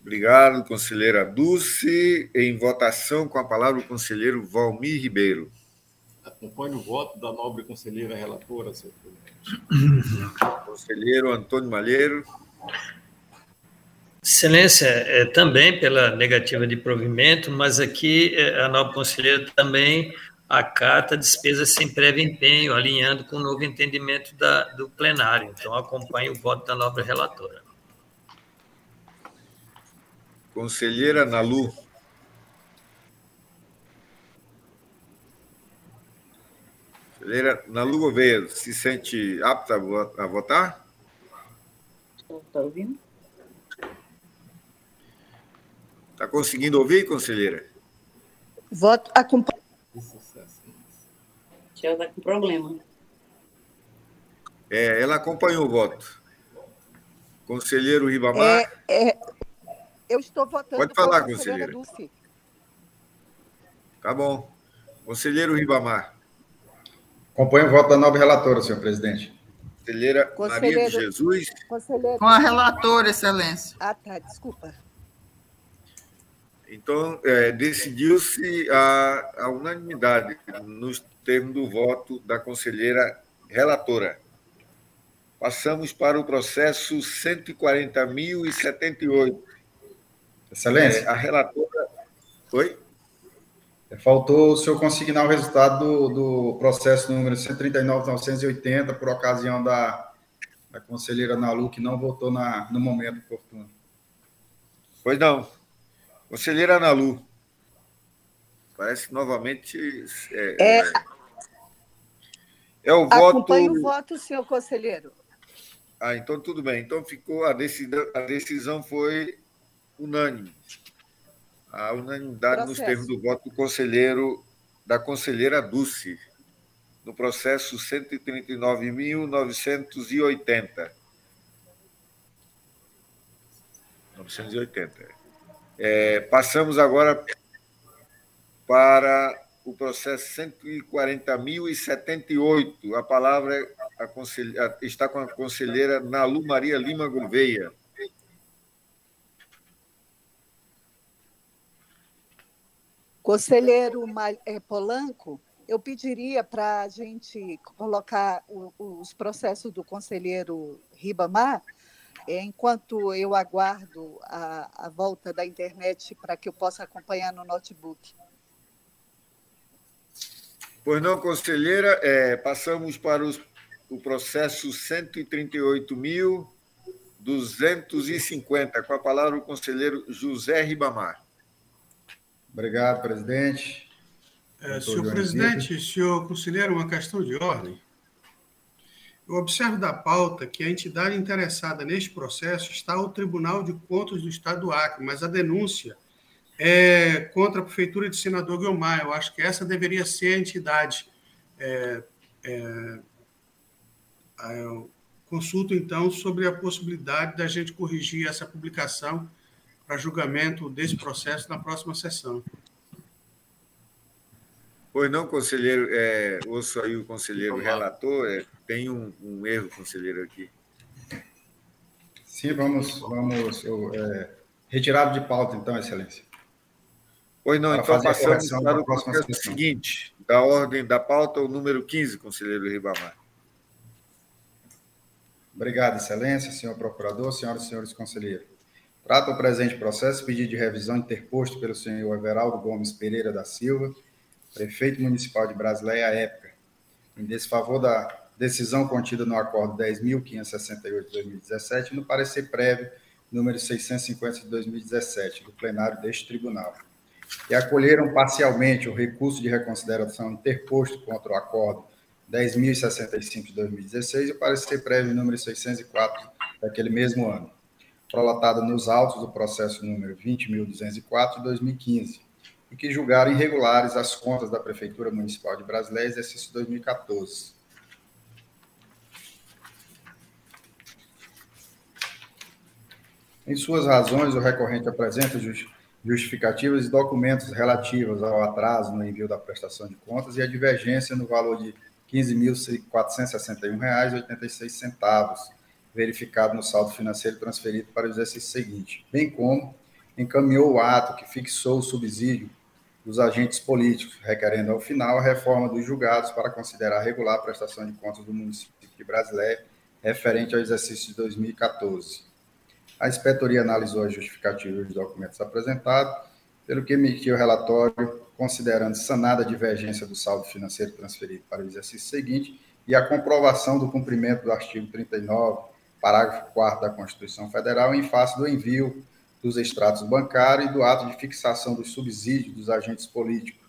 Obrigado, conselheira Dulce. Em votação, com a palavra o conselheiro Valmir Ribeiro. Acompanho o voto da nobre conselheira relatora, senhor presidente. Conselheiro Antônio Malheiro. Excelência, é, também pela negativa de provimento, mas aqui é, a nobre conselheira também acata despesas sem prévio empenho, alinhando com o novo entendimento da, do plenário. Então, acompanho o voto da nobre relatora. Conselheira Nalu. Conselheira Nalu Gouveia, se sente apta a votar? Está ouvindo? Está conseguindo ouvir, conselheira? Voto acompanha. Já está com problema. É, ela acompanhou o voto. Conselheiro Ribamar. É, é, eu estou votando. Pode falar, conselheira. Dulce. Tá bom. Conselheiro Ribamar. Acompanho o voto da nova relatora, senhor presidente. Conselheira Maria de Jesus. Conselheiro... Com a relatora, excelência. Ah, tá, desculpa. Então, é, decidiu-se a, a, unanimidade nos termos do voto da conselheira relatora. Passamos para o processo 140.078. Excelência. É, a relatora. Oi? Faltou o senhor consignar o resultado do, do processo número 139.980, por ocasião da, da conselheira Nalu, que não votou na, no momento oportuno. Pois não. Conselheira Analu, parece que novamente. É, é, é, é o voto. Acompanhe o voto, senhor conselheiro. Ah, então tudo bem. Então ficou a decisão, a decisão foi unânime. A unanimidade processo. nos termos do voto do conselheiro, da conselheira Dulce, no processo 139.980. 980. É, passamos agora para o processo 140.078. A palavra a está com a conselheira Nalu Maria Lima Gouveia. Conselheiro é, Polanco, eu pediria para a gente colocar os processos do conselheiro Ribamar é, enquanto eu aguardo a, a volta da internet para que eu possa acompanhar no notebook. Pois não, conselheira, é, passamos para os, o processo 138.250. Com a palavra o conselheiro José Ribamar. Obrigado, presidente. É, senhor presidente, senhor conselheiro, uma questão de ordem. Eu observo da pauta que a entidade interessada neste processo está o Tribunal de Contas do Estado do Acre, mas a denúncia é contra a Prefeitura de Senador Guilmar. Eu acho que essa deveria ser a entidade. É, é, consulto, então, sobre a possibilidade da gente corrigir essa publicação para julgamento desse processo na próxima sessão. Pois não, conselheiro, é, ouço aí o conselheiro relator, é, tem um, um, erro, conselheiro, aqui. Sim, vamos, vamos eu, é, retirado de pauta, então, excelência. Pois não, para então passamos para o processo seguinte, da ordem da pauta, o número 15, conselheiro Ribamar. Obrigado, excelência, senhor procurador, senhoras e senhores conselheiros. Trata o presente processo pedido de revisão interposto pelo senhor Everaldo Gomes Pereira da Silva, prefeito municipal de Brasileia à época, em desfavor da decisão contida no acordo 10.568 de 2017 e no parecer prévio número 650 de 2017 do plenário deste tribunal, e acolheram parcialmente o recurso de reconsideração interposto contra o acordo 10.065 de 2016 e o parecer prévio número 604 daquele mesmo ano, prolatado nos autos do processo número 20.204 de 2015, e que julgaram irregulares as contas da Prefeitura Municipal de Brasileia, exercício 2014. Em suas razões, o recorrente apresenta justificativas e documentos relativos ao atraso no envio da prestação de contas e a divergência no valor de R$ 15.461,86, verificado no saldo financeiro transferido para o exercício seguinte, bem como encaminhou o ato que fixou o subsídio dos agentes políticos, requerendo ao final a reforma dos julgados para considerar regular a prestação de contas do município de Brasileia referente ao exercício de 2014. A inspetoria analisou as justificativas dos documentos apresentados, pelo que emitiu o relatório considerando sanada a divergência do saldo financeiro transferido para o exercício seguinte e a comprovação do cumprimento do artigo 39, parágrafo 4 da Constituição Federal, em face do envio dos extratos bancários e do ato de fixação dos subsídios dos agentes políticos,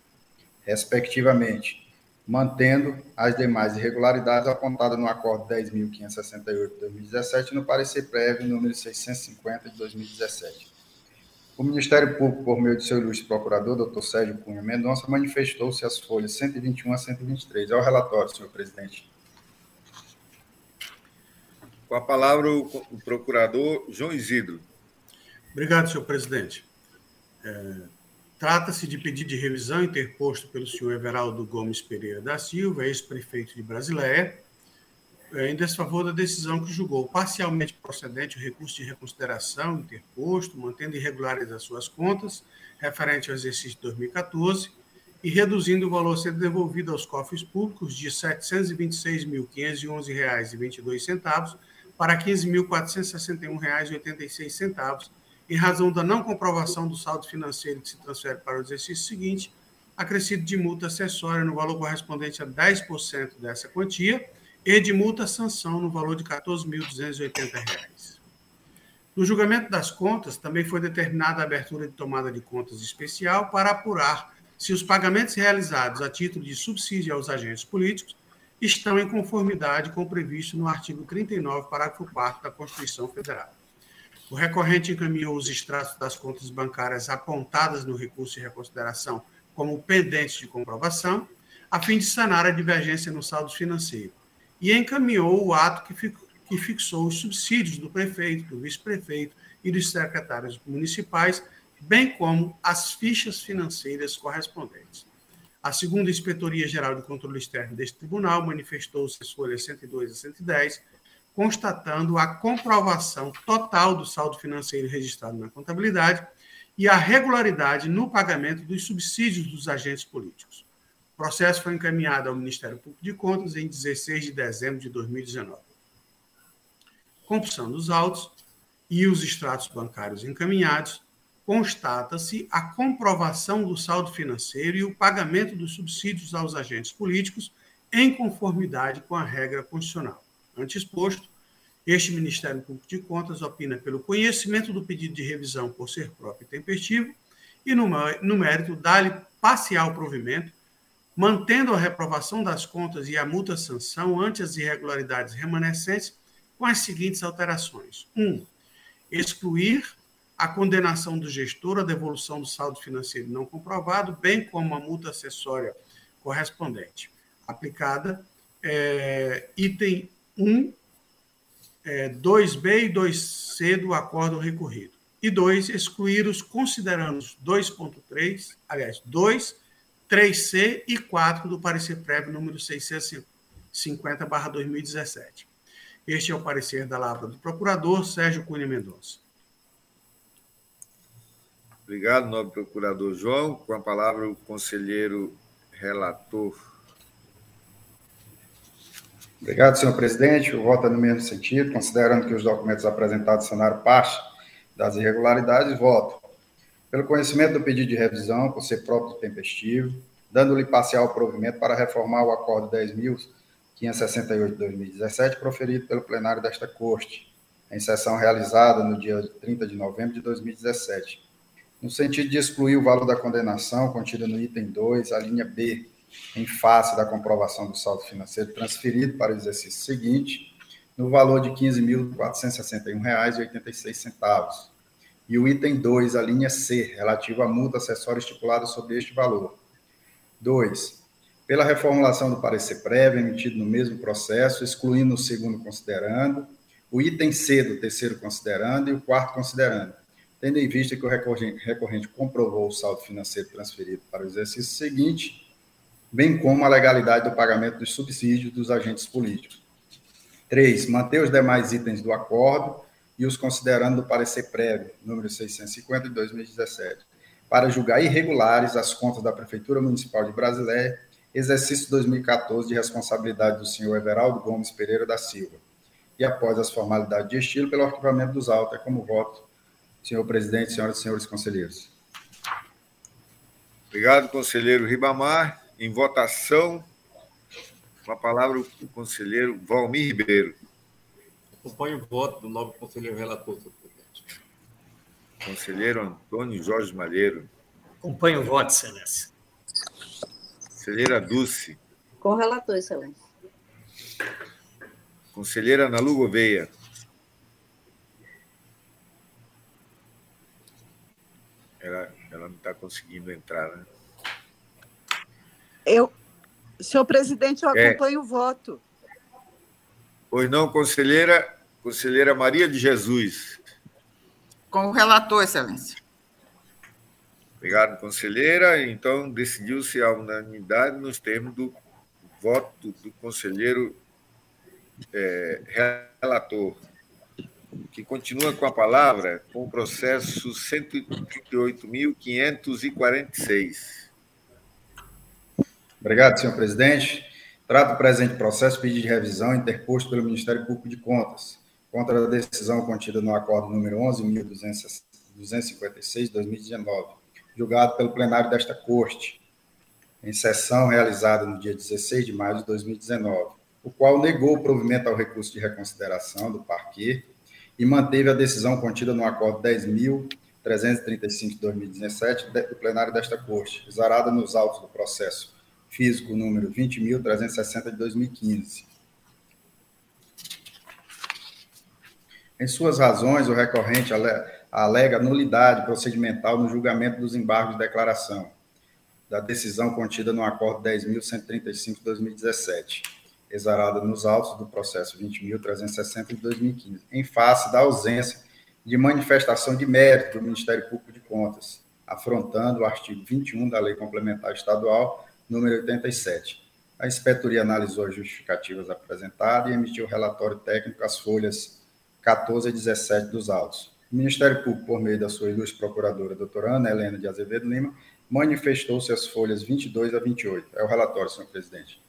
respectivamente, mantendo as demais irregularidades apontadas no Acordo 10.568 de 2017 e no parecer prévio número 650 de 2017. O Ministério Público, por meio de seu ilustre procurador, doutor Sérgio Cunha Mendonça, manifestou-se as folhas 121 a 123. É o relatório, senhor presidente. Com a palavra o procurador João Isidro. Obrigado, senhor presidente. É, Trata-se de pedido de revisão interposto pelo senhor Everaldo Gomes Pereira da Silva, ex-prefeito de Brasileia, é, em desfavor da decisão que julgou parcialmente procedente o recurso de reconsideração interposto, mantendo irregulares as suas contas, referente ao exercício de 2014, e reduzindo o valor ser devolvido aos cofres públicos de R$ 726.511,22 para R$ 15.461,86 em razão da não comprovação do saldo financeiro que se transfere para o exercício seguinte, acrescido de multa acessória no valor correspondente a 10% dessa quantia e de multa sanção no valor de R$ 14.280. No julgamento das contas, também foi determinada a abertura de tomada de contas especial para apurar se os pagamentos realizados a título de subsídio aos agentes políticos estão em conformidade com o previsto no artigo 39, parágrafo 4 da Constituição Federal. O recorrente encaminhou os extratos das contas bancárias apontadas no recurso de reconsideração como pendentes de comprovação, a fim de sanar a divergência no saldo financeiro, e encaminhou o ato que, que fixou os subsídios do prefeito, do vice-prefeito e dos secretários municipais, bem como as fichas financeiras correspondentes. A segunda Inspetoria Geral de Controle Externo deste tribunal manifestou-se as folhas 102 a 110 constatando a comprovação total do saldo financeiro registrado na contabilidade e a regularidade no pagamento dos subsídios dos agentes políticos. O processo foi encaminhado ao Ministério Público de Contas em 16 de dezembro de 2019. Compulsão dos autos e os extratos bancários encaminhados, constata-se a comprovação do saldo financeiro e o pagamento dos subsídios aos agentes políticos em conformidade com a regra constitucional. Antes exposto, este Ministério Público de Contas opina pelo conhecimento do pedido de revisão por ser próprio e tempestivo e, no, no mérito, dá-lhe parcial provimento, mantendo a reprovação das contas e a multa sanção ante as irregularidades remanescentes com as seguintes alterações. 1. Um, excluir a condenação do gestor à devolução do saldo financeiro não comprovado, bem como a multa acessória correspondente, aplicada, é, item 1, é, 2B e 2C do acordo recorrido. E 2, excluir os considerandos 2.3, aliás, 2, 3C e 4 do parecer prévio número 650-2017. Este é o parecer da Lavra do Procurador Sérgio Cunha Mendonça. Obrigado, nobre procurador João. Com a palavra, o conselheiro relator. Obrigado, senhor presidente. O voto é no mesmo sentido, considerando que os documentos apresentados sanaram parte das irregularidades, voto pelo conhecimento do pedido de revisão, por ser próprio tempestivo, dando-lhe parcial provimento para reformar o Acordo 10.568 de 2017, proferido pelo plenário desta Corte, em sessão realizada no dia 30 de novembro de 2017, no sentido de excluir o valor da condenação contida no item 2, a linha B, em face da comprovação do saldo financeiro transferido para o exercício seguinte, no valor de R$ 15.461,86. E o item 2, a linha C, relativo à multa acessória estipulada sobre este valor. 2. Pela reformulação do parecer prévio emitido no mesmo processo, excluindo o segundo considerando, o item C do terceiro considerando e o quarto considerando, tendo em vista que o recorrente, recorrente comprovou o saldo financeiro transferido para o exercício seguinte bem como a legalidade do pagamento dos subsídios dos agentes políticos. Três, manter os demais itens do acordo, e os considerando do parecer prévio, número 650 de 2017, para julgar irregulares as contas da Prefeitura Municipal de Brasileia, exercício 2014 de responsabilidade do senhor Everaldo Gomes Pereira da Silva. E após as formalidades de estilo, pelo arquivamento dos autos, é como voto, senhor presidente, senhoras e senhores conselheiros. Obrigado, conselheiro Ribamar. Em votação, com a palavra o conselheiro Valmir Ribeiro. Acompanho o voto do novo conselheiro relator, senhor presidente. Conselheiro Antônio Jorge Malheiro. Acompanho o voto, excelência. Conselheira Dulce. Com relator, excelência. Conselheira Ana Lu Gouveia. Ela, ela não está conseguindo entrar, né? Eu, senhor presidente, eu é. acompanho é. o voto. Pois não, conselheira, conselheira Maria de Jesus. Com o relator, excelência. Obrigado, conselheira. Então, decidiu-se a unanimidade nos termos do voto do conselheiro é, relator, que continua com a palavra com o processo 138.546. Obrigado, senhor presidente. Trato o presente processo pedido de revisão interposto pelo Ministério Público de Contas contra a decisão contida no acordo número 11.256-2019, julgado pelo plenário desta Corte, em sessão realizada no dia 16 de maio de 2019, o qual negou o provimento ao recurso de reconsideração do parquê e manteve a decisão contida no acordo 10.335 de 2017 do plenário desta Corte, exarada nos autos do processo físico número 20.360 de 2015. Em suas razões, o recorrente alega nulidade procedimental no julgamento dos embargos de declaração da decisão contida no acordo 10.135 de 2017, exarada nos autos do processo 20.360 de 2015, em face da ausência de manifestação de mérito do Ministério Público de Contas, afrontando o artigo 21 da Lei Complementar Estadual número 87. A inspetoria analisou as justificativas apresentadas e emitiu relatório técnico às folhas 14 a 17 dos autos. O Ministério Público, por meio da sua ilustre procuradora, doutora Ana Helena de Azevedo Lima, manifestou-se as folhas 22 a 28. É o relatório, senhor presidente.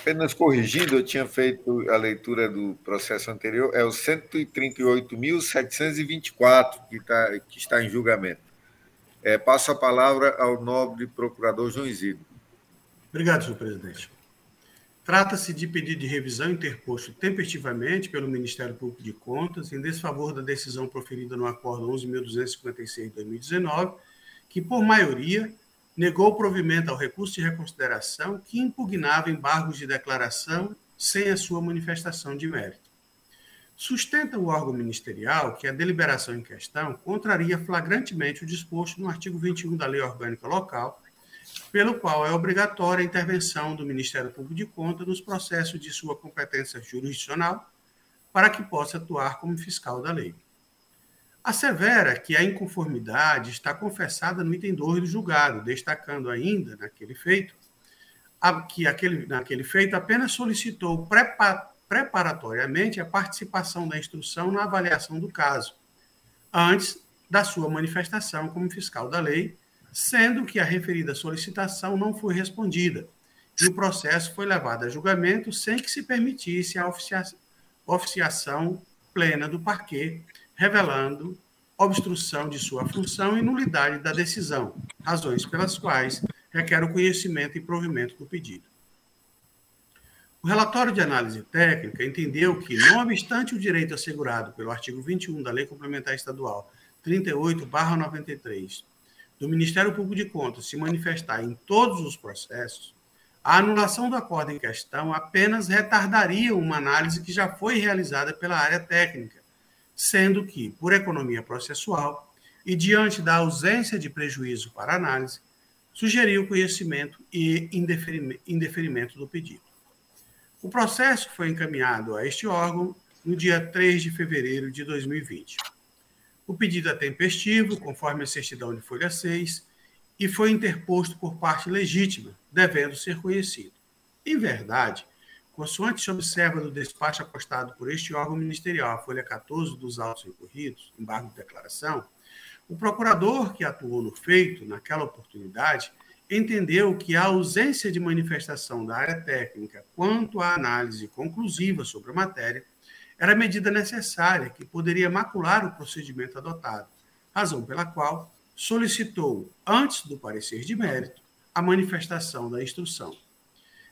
Apenas corrigindo, eu tinha feito a leitura do processo anterior, é o 138.724 que, tá, que está em julgamento. É, passo a palavra ao nobre procurador João Isidro. Obrigado, senhor presidente. Trata-se de pedido de revisão interposto tempestivamente pelo Ministério Público de Contas em desfavor da decisão proferida no Acordo 11.256 de 2019, que, por maioria, negou provimento ao recurso de reconsideração que impugnava embargos de declaração sem a sua manifestação de mérito. Sustenta o órgão ministerial que a deliberação em questão contraria flagrantemente o disposto no artigo 21 da Lei Orgânica Local, pelo qual é obrigatória a intervenção do Ministério Público de Contas nos processos de sua competência jurisdicional para que possa atuar como fiscal da lei. Assevera que a inconformidade está confessada no item 2 do julgado, destacando ainda, naquele feito, que aquele, naquele feito apenas solicitou prepa preparatoriamente a participação da instrução na avaliação do caso, antes da sua manifestação como fiscal da lei, sendo que a referida solicitação não foi respondida e o processo foi levado a julgamento sem que se permitisse a oficiação plena do parquê, revelando obstrução de sua função e nulidade da decisão, razões pelas quais requer o conhecimento e provimento do pedido. O relatório de análise técnica entendeu que, não obstante o direito assegurado pelo artigo 21 da Lei Complementar Estadual 38/93 do Ministério Público de Contas se manifestar em todos os processos, a anulação do acordo em questão apenas retardaria uma análise que já foi realizada pela área técnica, sendo que, por economia processual e diante da ausência de prejuízo para análise, sugeriu conhecimento e indeferimento do pedido. O processo foi encaminhado a este órgão no dia 3 de fevereiro de 2020. O pedido é tempestivo, conforme a certidão de folha 6, e foi interposto por parte legítima, devendo ser conhecido. Em verdade, consoante se observa do despacho acostado por este órgão ministerial, folha 14 dos autos recorridos, embargo de declaração, o procurador que atuou no feito, naquela oportunidade, entendeu que a ausência de manifestação da área técnica quanto à análise conclusiva sobre a matéria era medida necessária que poderia macular o procedimento adotado, razão pela qual solicitou, antes do parecer de mérito, a manifestação da instrução.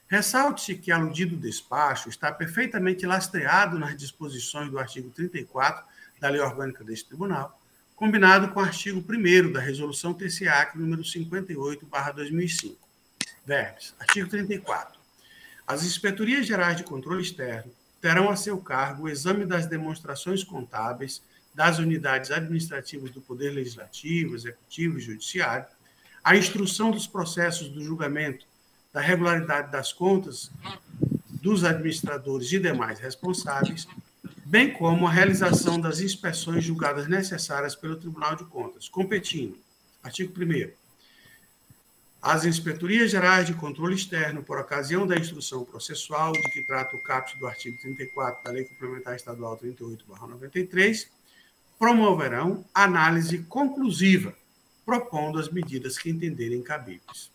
Ressalte-se que aludido despacho está perfeitamente lastreado nas disposições do artigo 34 da Lei Orgânica deste Tribunal, combinado com o artigo 1 da Resolução TCAC número 58/2005. Verbes. Artigo 34. As inspetorias gerais de controle externo terão a seu cargo o exame das demonstrações contábeis das unidades administrativas do Poder Legislativo, Executivo e Judiciário, a instrução dos processos do julgamento da regularidade das contas dos administradores e demais responsáveis, bem como a realização das inspeções julgadas necessárias pelo Tribunal de Contas, competindo, artigo 1 as inspetorias gerais de controle externo, por ocasião da instrução processual, de que trata o caput do artigo 34 da Lei Complementar Estadual 38/93, promoverão análise conclusiva, propondo as medidas que entenderem cabíveis.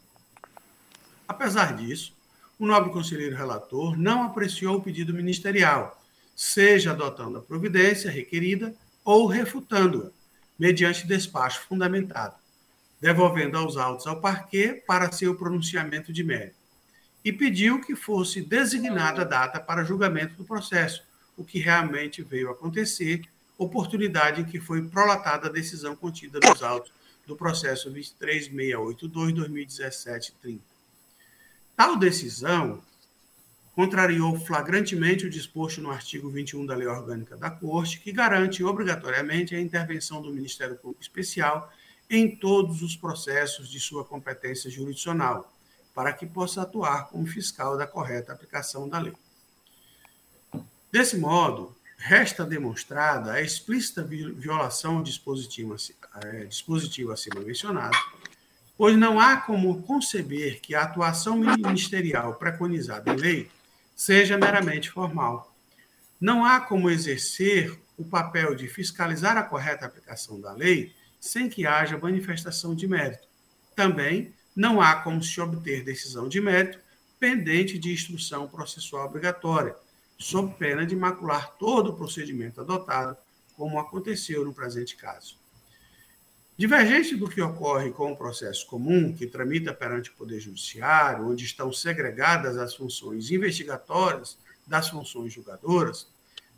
Apesar disso, o nobre conselheiro relator não apreciou o pedido ministerial, seja adotando a providência requerida ou refutando-a, mediante despacho fundamentado, devolvendo aos autos ao parquê para seu pronunciamento de mérito, e pediu que fosse designada a data para julgamento do processo, o que realmente veio acontecer, oportunidade em que foi prolatada a decisão contida nos autos do processo 23682-2017-30. Tal decisão contrariou flagrantemente o disposto no artigo 21 da Lei Orgânica da Corte, que garante obrigatoriamente a intervenção do Ministério Público Especial em todos os processos de sua competência jurisdicional, para que possa atuar como fiscal da correta aplicação da lei. Desse modo, resta demonstrada a explícita violação ao dispositivo, é, dispositivo acima mencionado, pois não há como conceber que a atuação ministerial preconizada em lei seja meramente formal. Não há como exercer o papel de fiscalizar a correta aplicação da lei sem que haja manifestação de mérito. Também não há como se obter decisão de mérito pendente de instrução processual obrigatória, sob pena de macular todo o procedimento adotado, como aconteceu no presente caso. Divergente do que ocorre com o processo comum, que tramita perante o Poder Judiciário, onde estão segregadas as funções investigatórias das funções julgadoras,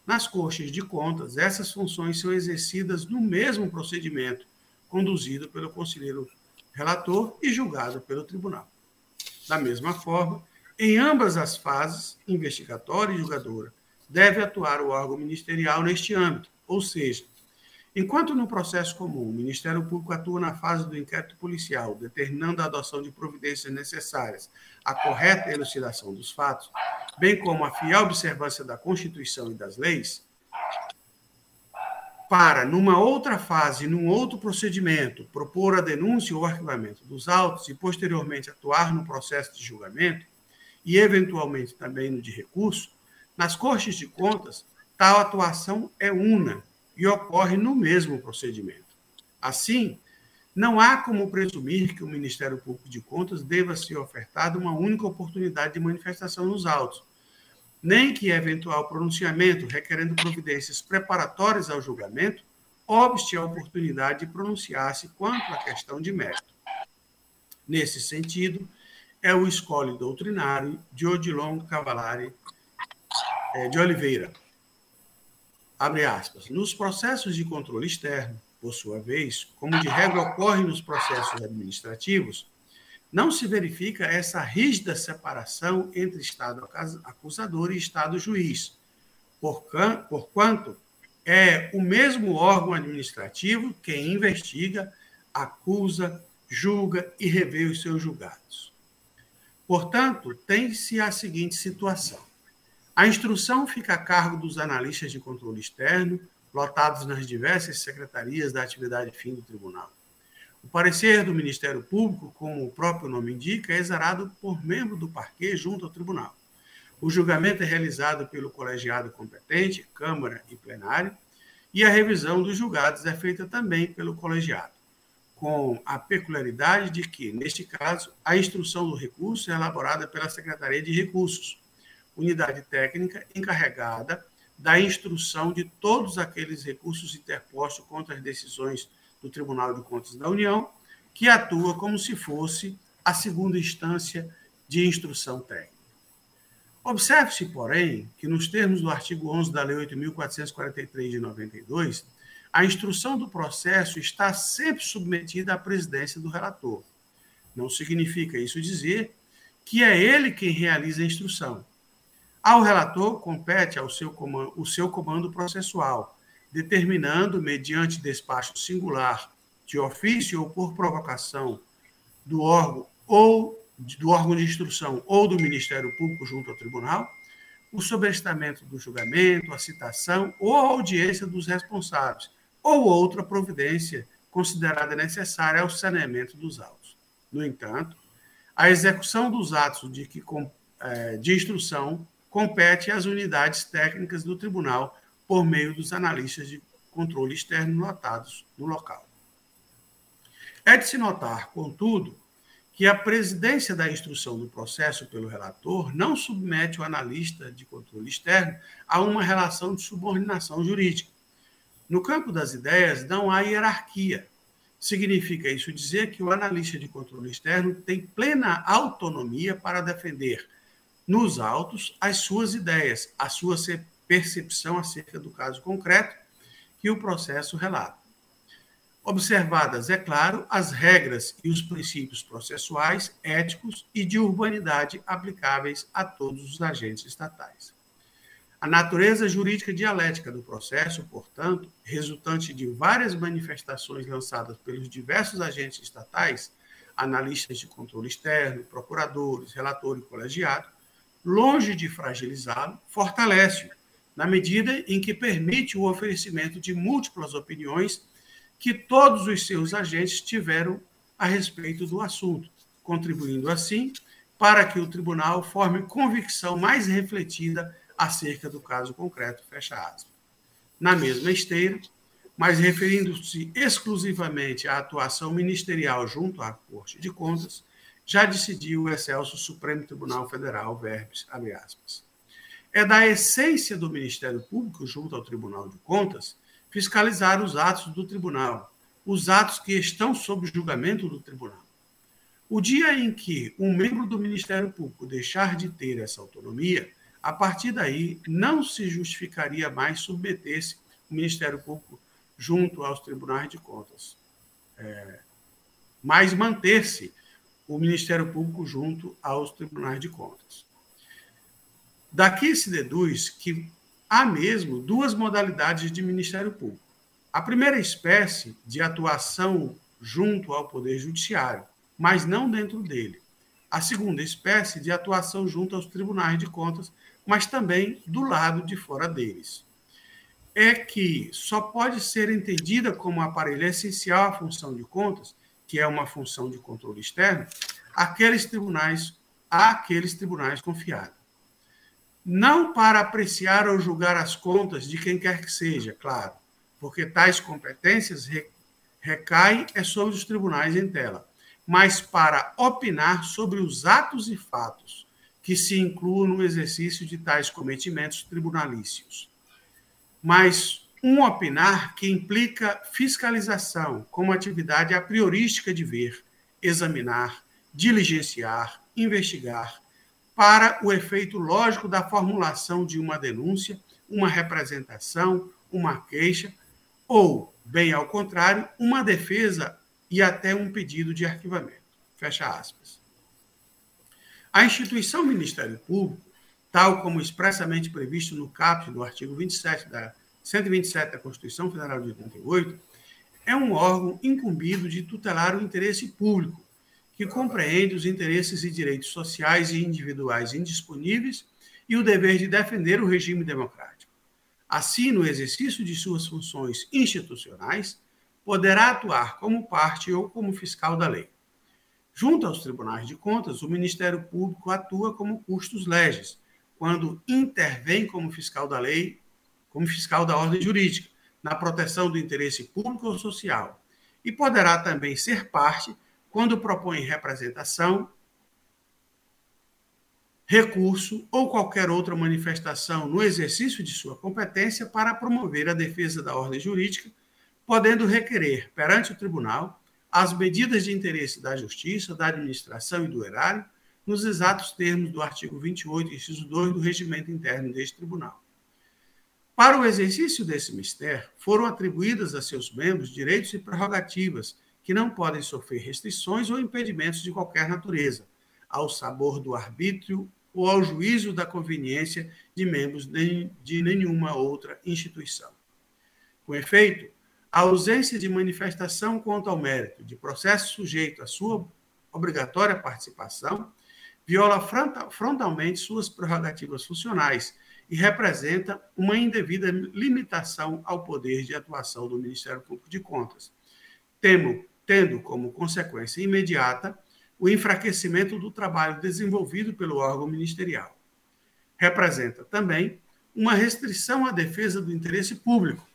nas cortes de contas, essas funções são exercidas no mesmo procedimento conduzido pelo conselheiro relator e julgado pelo tribunal. Da mesma forma, em ambas as fases, investigatória e julgadora, deve atuar o órgão ministerial neste âmbito, ou seja, Enquanto no processo comum o Ministério Público atua na fase do inquérito policial, determinando a adoção de providências necessárias à correta elucidação dos fatos, bem como a fiel observância da Constituição e das leis, para, numa outra fase, num outro procedimento, propor a denúncia ou arquivamento dos autos e, posteriormente, atuar no processo de julgamento e, eventualmente, também no de recurso, nas cortes de contas, tal atuação é una e ocorre no mesmo procedimento. Assim, não há como presumir que o Ministério Público de Contas deva ser ofertado uma única oportunidade de manifestação nos autos, nem que eventual pronunciamento requerendo providências preparatórias ao julgamento obste a oportunidade de pronunciar-se quanto à questão de mérito. Nesse sentido, é o escolhe doutrinário de Odilon Cavalari eh, de Oliveira, abre aspas, nos processos de controle externo, por sua vez, como de regra ocorre nos processos administrativos, não se verifica essa rígida separação entre Estado acusador e Estado juiz, porquanto é o mesmo órgão administrativo quem investiga, acusa, julga e revê os seus julgados. Portanto, tem-se a seguinte situação. A instrução fica a cargo dos analistas de controle externo, lotados nas diversas secretarias da atividade fim do tribunal. O parecer do Ministério Público, como o próprio nome indica, é exarado por membro do parquê junto ao tribunal. O julgamento é realizado pelo colegiado competente, Câmara e plenário, e a revisão dos julgados é feita também pelo colegiado, com a peculiaridade de que, neste caso, a instrução do recurso é elaborada pela Secretaria de Recursos, unidade técnica encarregada da instrução de todos aqueles recursos interpostos contra as decisões do Tribunal de Contas da União, que atua como se fosse a segunda instância de instrução técnica. Observe-se, porém, que nos termos do artigo 11 da Lei 8.443 de 92, a instrução do processo está sempre submetida à presidência do relator. Não significa isso dizer que é ele quem realiza a instrução. Ao relator compete ao seu comando, o seu comando processual, determinando, mediante despacho singular, de ofício ou por provocação do órgão ou do órgão de instrução ou do Ministério Público junto ao tribunal, o sobrestamento do julgamento, a citação ou a audiência dos responsáveis, ou outra providência considerada necessária ao saneamento dos autos. No entanto, a execução dos atos de, que, é, de instrução compete às unidades técnicas do tribunal por meio dos analistas de controle externo notados no local. É de se notar, contudo, que a presidência da instrução do processo pelo relator não submete o analista de controle externo a uma relação de subordinação jurídica. No campo das ideias, não há hierarquia. Significa isso dizer que o analista de controle externo tem plena autonomia para defender nos autos as suas ideias, a sua percepção acerca do caso concreto que o processo relata observadas, é claro, as regras e os princípios processuais, éticos e de urbanidade aplicáveis a todos os agentes estatais. A natureza jurídica dialética do processo, portanto, resultante de várias manifestações lançadas pelos diversos agentes estatais, analistas de controle externo, procuradores, relator e colegiado, longe de fragilizá-lo, fortalece-o, na medida em que permite o oferecimento de múltiplas opiniões que todos os seus agentes tiveram a respeito do assunto, contribuindo assim para que o tribunal forme convicção mais refletida acerca do caso concreto, fecha aspas. Na mesma esteira, mas referindo-se exclusivamente à atuação ministerial junto à Corte de Contas, já decidiu o excelso Supremo Tribunal Federal, verbes, abre aspas. É da essência do Ministério Público junto ao Tribunal de Contas fiscalizar os atos do tribunal, os atos que estão sob julgamento do tribunal. O dia em que um membro do Ministério Público deixar de ter essa autonomia, a partir daí não se justificaria mais submeter-se o Ministério Público junto aos tribunais de contas, é, mas manter-se o Ministério Público junto aos tribunais de contas. Daqui se deduz que há mesmo duas modalidades de Ministério Público. A primeira espécie de atuação junto ao Poder Judiciário, mas não dentro dele. A segunda espécie de atuação junto aos tribunais de contas, mas também do lado de fora deles. É que só pode ser entendida como aparelho essencial à função de contas, que é uma função de controle externo, aqueles tribunais, aqueles tribunais confiados não para apreciar ou julgar as contas de quem quer que seja, claro, porque tais competências recaem é sobre os tribunais em tela, mas para opinar sobre os atos e fatos que se incluam no exercício de tais cometimentos tribunalícios. Mas um opinar que implica fiscalização como atividade a priorística de ver, examinar, diligenciar, investigar, para o efeito lógico da formulação de uma denúncia, uma representação, uma queixa, ou, bem ao contrário, uma defesa e até um pedido de arquivamento. Fecha aspas. A instituição Ministério Público, tal como expressamente previsto no caput do artigo 27 da 127 da Constituição Federal de 88, é um órgão incumbido de tutelar o interesse público que compreende os interesses e direitos sociais e individuais indisponíveis e o dever de defender o regime democrático. Assim, no exercício de suas funções institucionais, poderá atuar como parte ou como fiscal da lei. Junto aos tribunais de contas, o Ministério Público atua como custos legis, quando intervém como fiscal da lei, como fiscal da ordem jurídica, na proteção do interesse público ou social, e poderá também ser parte quando propõe representação, recurso ou qualquer outra manifestação no exercício de sua competência para promover a defesa da ordem jurídica, podendo requerer perante o tribunal as medidas de interesse da justiça, da administração e do erário, nos exatos termos do artigo 28, inciso 2 do regimento interno deste tribunal. Para o exercício desse mistério, foram atribuídas a seus membros direitos e prerrogativas que não podem sofrer restrições ou impedimentos de qualquer natureza, ao sabor do arbítrio ou ao juízo da conveniência de membros de nenhuma outra instituição. Com efeito, a ausência de manifestação quanto ao mérito de processo sujeito à sua obrigatória participação viola frontalmente suas prerrogativas funcionais e representa uma indevida limitação ao poder de atuação do Ministério Público de Contas, temo, tendo como consequência imediata o enfraquecimento do trabalho desenvolvido pelo órgão ministerial. Representa também uma restrição à defesa do interesse público,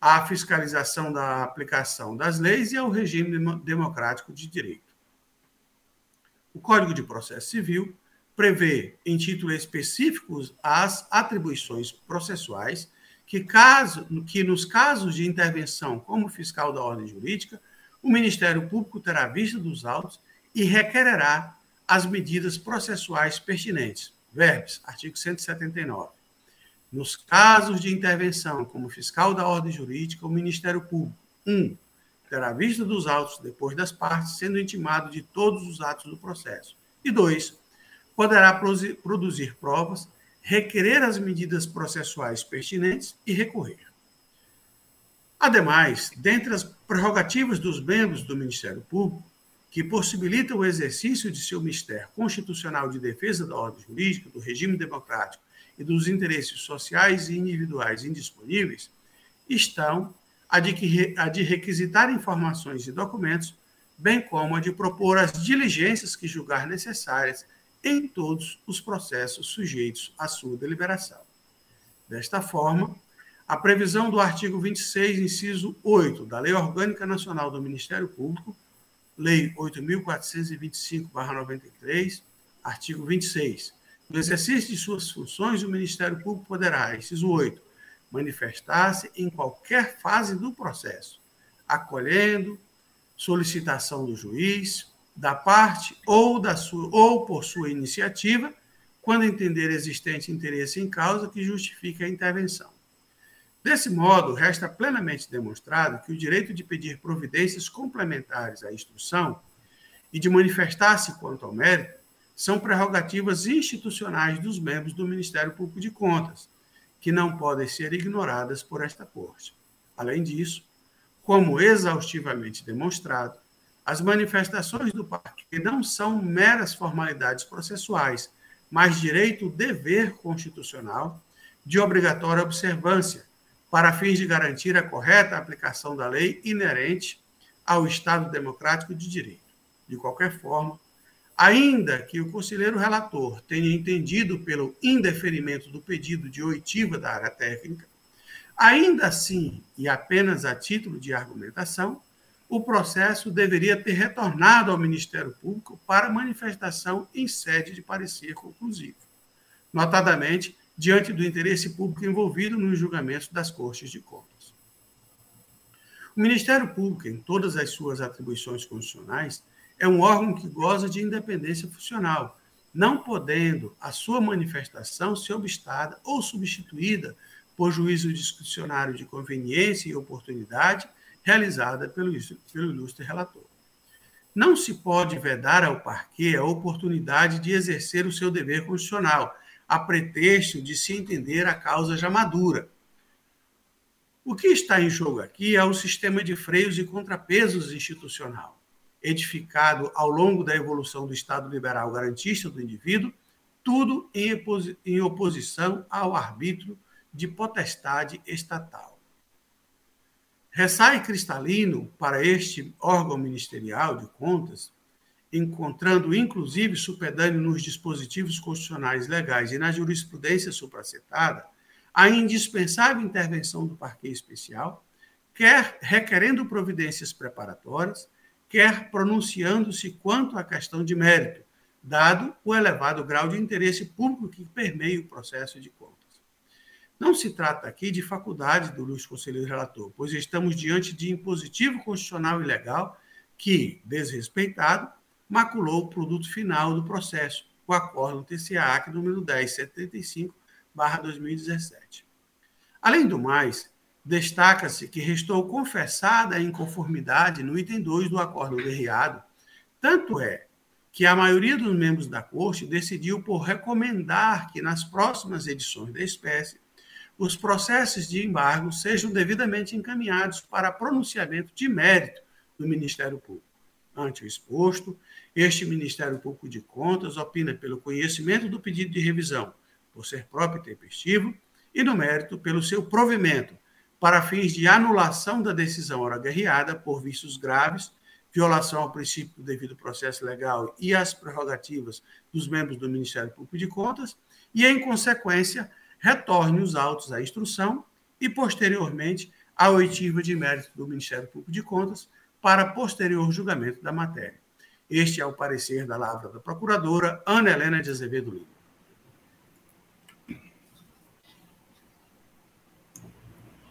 à fiscalização da aplicação das leis e ao regime democrático de direito. O Código de Processo Civil prevê, em títulos específicos, as atribuições processuais que, caso, que, nos casos de intervenção como fiscal da ordem jurídica, o Ministério Público terá vista dos autos e requererá as medidas processuais pertinentes. Verbes, artigo 179. Nos casos de intervenção como fiscal da ordem jurídica, o Ministério Público, 1. Um, terá vista dos autos depois das partes, sendo intimado de todos os atos do processo. E dois, poderá produzir provas, requerer as medidas processuais pertinentes e recorrer. Ademais, dentre as prerrogativas dos membros do Ministério Público, que possibilitam o exercício de seu mistério constitucional de defesa da ordem jurídica, do regime democrático e dos interesses sociais e individuais indisponíveis, estão a de, a de requisitar informações e documentos, bem como a de propor as diligências que julgar necessárias em todos os processos sujeitos à sua deliberação. Desta forma, a previsão do artigo 26, inciso 8 da Lei Orgânica Nacional do Ministério Público, Lei 8.425-93, artigo 26. No exercício de suas funções, o Ministério Público poderá, inciso 8, manifestar-se em qualquer fase do processo, acolhendo solicitação do juiz, da parte ou, da sua, ou por sua iniciativa, quando entender existente interesse em causa que justifique a intervenção. Desse modo, resta plenamente demonstrado que o direito de pedir providências complementares à instrução e de manifestar-se quanto ao mérito são prerrogativas institucionais dos membros do Ministério Público de Contas, que não podem ser ignoradas por esta Corte. Além disso, como exaustivamente demonstrado, as manifestações do parque não são meras formalidades processuais, mas direito-dever constitucional de obrigatória observância, para fins de garantir a correta aplicação da lei inerente ao Estado democrático de direito. De qualquer forma, ainda que o conselheiro relator tenha entendido pelo indeferimento do pedido de oitiva da área técnica, ainda assim, e apenas a título de argumentação, o processo deveria ter retornado ao Ministério Público para manifestação em sede de parecer conclusivo, notadamente diante do interesse público envolvido nos julgamentos das Cortes de Contas. O Ministério Público, em todas as suas atribuições constitucionais, é um órgão que goza de independência funcional, não podendo a sua manifestação ser obstada ou substituída por juízo discricionário de conveniência e oportunidade realizada pelo, pelo ilustre relator. Não se pode vedar ao parquê a oportunidade de exercer o seu dever constitucional, a pretexto de se entender a causa já madura. O que está em jogo aqui é o sistema de freios e contrapesos institucional, edificado ao longo da evolução do Estado liberal garantista do indivíduo, tudo em oposição ao arbítrio de potestade estatal. Ressai cristalino para este órgão ministerial de contas encontrando inclusive supedâneo nos dispositivos constitucionais legais e na jurisprudência supracetada, a indispensável intervenção do parquê especial, quer requerendo providências preparatórias, quer pronunciando-se quanto à questão de mérito, dado o elevado grau de interesse público que permeia o processo de contas. Não se trata aqui de faculdade do Luiz Conselheiro Relator, pois estamos diante de impositivo constitucional e legal que, desrespeitado, maculou o produto final do processo, o Acórdão TCA número 1075, 2017. Além do mais, destaca-se que restou confessada a inconformidade no item 2 do Acórdão derriado, tanto é que a maioria dos membros da Corte decidiu por recomendar que nas próximas edições da espécie os processos de embargo sejam devidamente encaminhados para pronunciamento de mérito do Ministério Público. Ante o exposto, este Ministério Público de Contas opina pelo conhecimento do pedido de revisão, por ser próprio e tempestivo, e no mérito pelo seu provimento, para fins de anulação da decisão hora guerreada por vícios graves, violação ao princípio do devido processo legal e às prerrogativas dos membros do Ministério Público de Contas, e, em consequência, retorne os autos à instrução e, posteriormente, à oitiva de mérito do Ministério Público de Contas para posterior julgamento da matéria. Este é o parecer da lavra da procuradora Ana Helena de Azevedo Lima.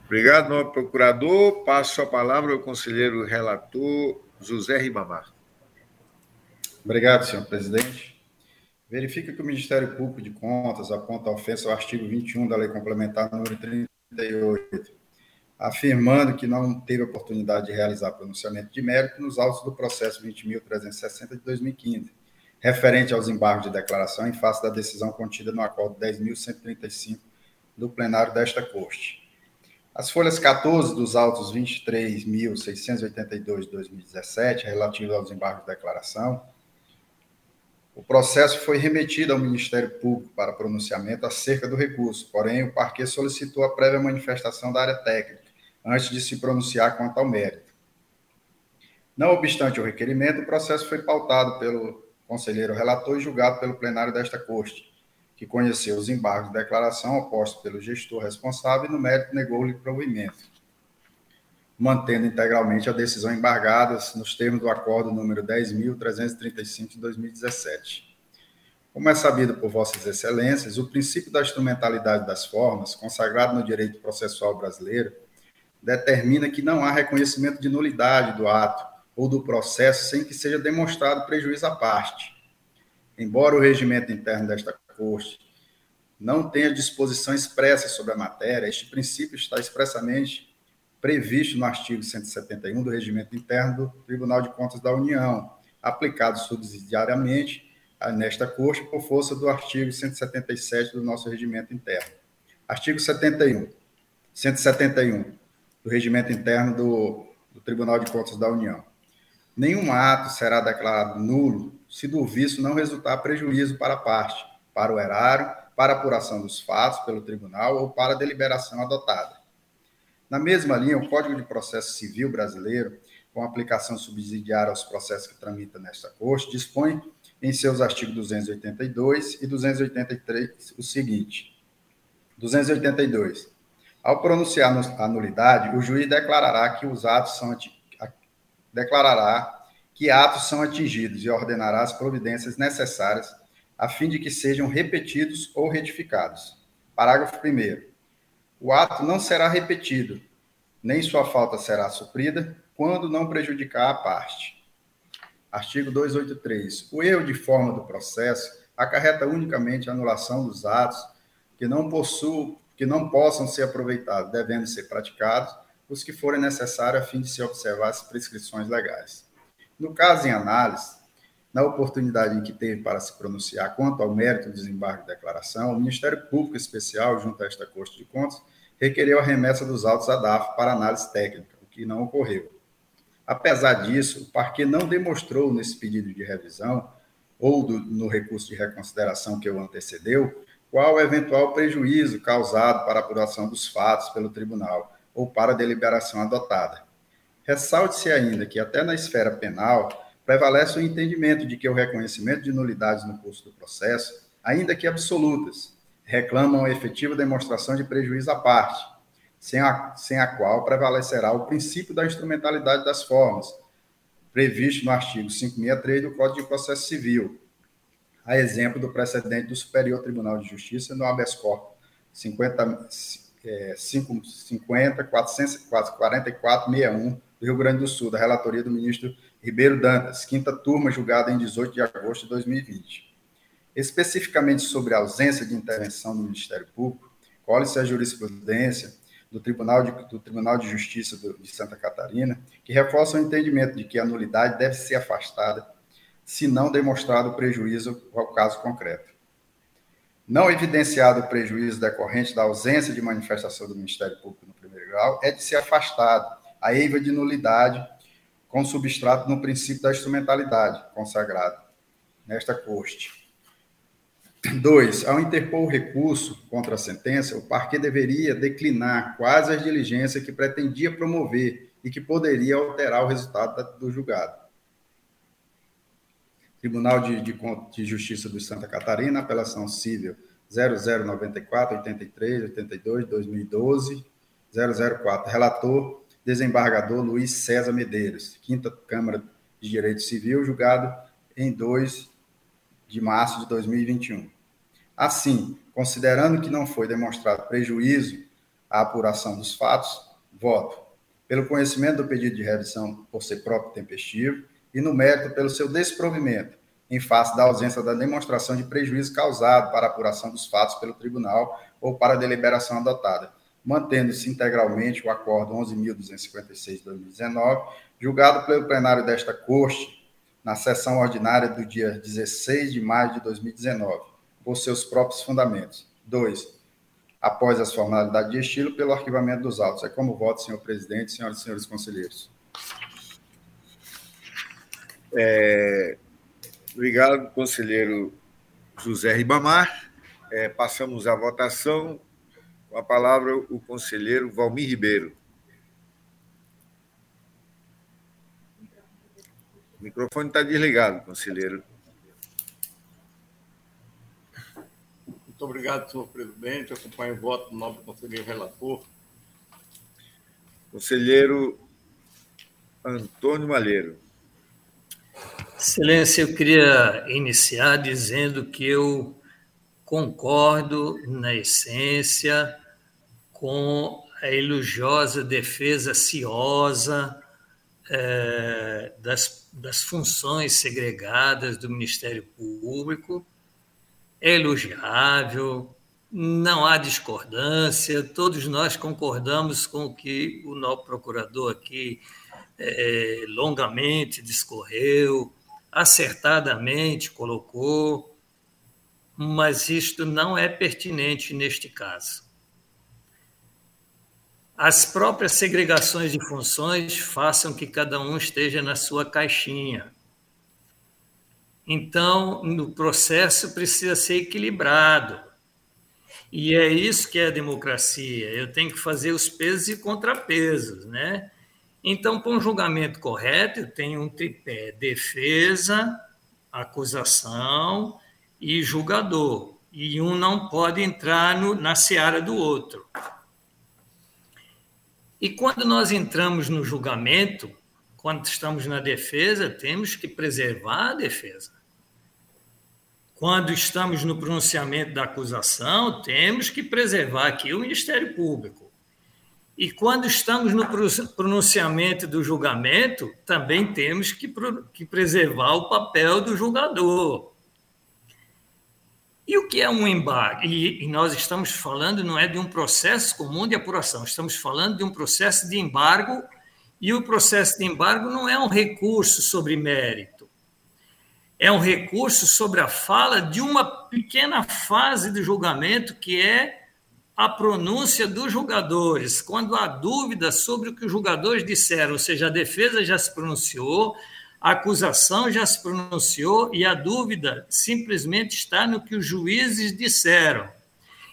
Obrigado, nobre procurador. Passo a palavra ao conselheiro relator José Ribamar. Obrigado, senhor presidente verifica que o Ministério Público de Contas aponta ofensa ao artigo 21 da Lei Complementar número 38, afirmando que não teve oportunidade de realizar pronunciamento de mérito nos autos do processo 20.360 de 2015, referente aos embargos de declaração em face da decisão contida no acordo 10.135 do plenário desta Corte. As folhas 14 dos autos 23.682 de 2017, relativos aos embargos de declaração, o processo foi remetido ao Ministério Público para pronunciamento acerca do recurso, porém, o parquê solicitou a prévia manifestação da área técnica, antes de se pronunciar quanto ao mérito. Não obstante o requerimento, o processo foi pautado pelo conselheiro relator e julgado pelo plenário desta Corte, que conheceu os embargos de declaração opostos pelo gestor responsável e, no mérito, negou-lhe provimento mantendo integralmente a decisão embargada nos termos do acordo número 10.335 de 2017. Como é sabido por Vossas Excelências, o princípio da instrumentalidade das formas, consagrado no direito processual brasileiro, determina que não há reconhecimento de nulidade do ato ou do processo sem que seja demonstrado prejuízo à parte. Embora o regimento interno desta Corte não tenha disposição expressa sobre a matéria, este princípio está expressamente previsto no artigo 171 do Regimento Interno do Tribunal de Contas da União, aplicado subsidiariamente nesta Corte por força do artigo 177 do nosso Regimento Interno. Artigo 71, 171 do Regimento Interno do, do Tribunal de Contas da União. Nenhum ato será declarado nulo se do vício não resultar prejuízo para a parte, para o erário, para apuração dos fatos pelo tribunal ou para a deliberação adotada. Na mesma linha, o Código de Processo Civil brasileiro, com aplicação subsidiária aos processos que tramita nesta Corte, dispõe em seus artigos 282 e 283 o seguinte: 282. Ao pronunciar a nulidade, o juiz declarará que os atos são declarará que atos são atingidos e ordenará as providências necessárias a fim de que sejam repetidos ou retificados. Parágrafo 1 o ato não será repetido, nem sua falta será suprida, quando não prejudicar a parte. Artigo 283. O erro de forma do processo acarreta unicamente a anulação dos atos que não possuam, que não possam ser aproveitados, devendo ser praticados os que forem necessários a fim de se observar as prescrições legais. No caso em análise, na oportunidade em que teve para se pronunciar quanto ao mérito do desembarque de declaração, o Ministério Público Especial, junto a esta Corte de Contas, requereu a remessa dos autos à DAF para análise técnica, o que não ocorreu. Apesar disso, o parquê não demonstrou nesse pedido de revisão ou do, no recurso de reconsideração que o antecedeu qual o eventual prejuízo causado para a apuração dos fatos pelo tribunal ou para a deliberação adotada. Ressalte-se ainda que, até na esfera penal, prevalece o entendimento de que o reconhecimento de nulidades no curso do processo, ainda que absolutas, reclamam a efetiva demonstração de prejuízo à parte, sem a, sem a qual prevalecerá o princípio da instrumentalidade das formas, previsto no artigo 563 do Código de Processo Civil, a exemplo do precedente do Superior Tribunal de Justiça no habeas corpus 50, é, 50 444 61 do Rio Grande do Sul, da relatoria do ministro Ribeiro Dantas, quinta turma, julgada em 18 de agosto de 2020. Especificamente sobre a ausência de intervenção do Ministério Público, colhe-se a jurisprudência do Tribunal de, do Tribunal de Justiça de Santa Catarina, que reforça o entendimento de que a nulidade deve ser afastada se não demonstrado prejuízo ao caso concreto. Não evidenciado o prejuízo decorrente da ausência de manifestação do Ministério Público no primeiro grau, é de ser afastado a eiva de nulidade com substrato no princípio da instrumentalidade consagrado nesta corte. Dois, ao interpor o recurso contra a sentença, o parquet deveria declinar quase as diligências que pretendia promover e que poderia alterar o resultado do julgado. Tribunal de, de, de Justiça do Santa Catarina, apelação civil 0094, 83, 82, 2012, 004. Relator, desembargador Luiz César Medeiros, Quinta Câmara de Direito Civil, julgado em 2 de março de 2021. Assim, considerando que não foi demonstrado prejuízo à apuração dos fatos, voto pelo conhecimento do pedido de revisão por ser próprio tempestivo e no mérito pelo seu desprovimento, em face da ausência da demonstração de prejuízo causado para apuração dos fatos pelo tribunal ou para a deliberação adotada, mantendo-se integralmente o acordo 11.256 de 2019, julgado pelo plenário desta Corte na sessão ordinária do dia 16 de maio de 2019, por seus próprios fundamentos. 2. Após as formalidades de estilo, pelo arquivamento dos autos. É como voto, senhor presidente, senhoras e senhores conselheiros. É, obrigado, conselheiro José Ribamar. É, passamos à votação. Com a palavra, o conselheiro Valmir Ribeiro. O microfone está desligado, conselheiro. Muito obrigado, senhor presidente. Acompanho o voto do nobre conselheiro relator. Conselheiro Antônio Malheiro. Excelência, eu queria iniciar dizendo que eu concordo, na essência, com a elogiosa defesa ciosa é, das, das funções segregadas do Ministério Público. É elogiável, não há discordância, todos nós concordamos com o que o novo procurador aqui é, longamente discorreu, acertadamente colocou, mas isto não é pertinente neste caso. As próprias segregações de funções façam que cada um esteja na sua caixinha. Então, no processo precisa ser equilibrado. E é isso que é a democracia. Eu tenho que fazer os pesos e contrapesos, né? Então, para um julgamento correto, eu tenho um tripé: defesa, acusação e julgador. E um não pode entrar no, na seara do outro. E quando nós entramos no julgamento, quando estamos na defesa, temos que preservar a defesa. Quando estamos no pronunciamento da acusação, temos que preservar aqui o Ministério Público. E quando estamos no pronunciamento do julgamento, também temos que, preservar o papel do julgador. E o que é um embargo? E, e, nós estamos falando não é de um processo comum de apuração, estamos falando de um processo de embargo, e o processo de embargo não é um recurso sobre mérito. É um recurso sobre a fala de uma pequena fase do julgamento que é a pronúncia dos julgadores, quando há dúvida sobre o que os julgadores disseram, ou seja, a defesa já se pronunciou, a acusação já se pronunciou e a dúvida simplesmente está no que os juízes disseram.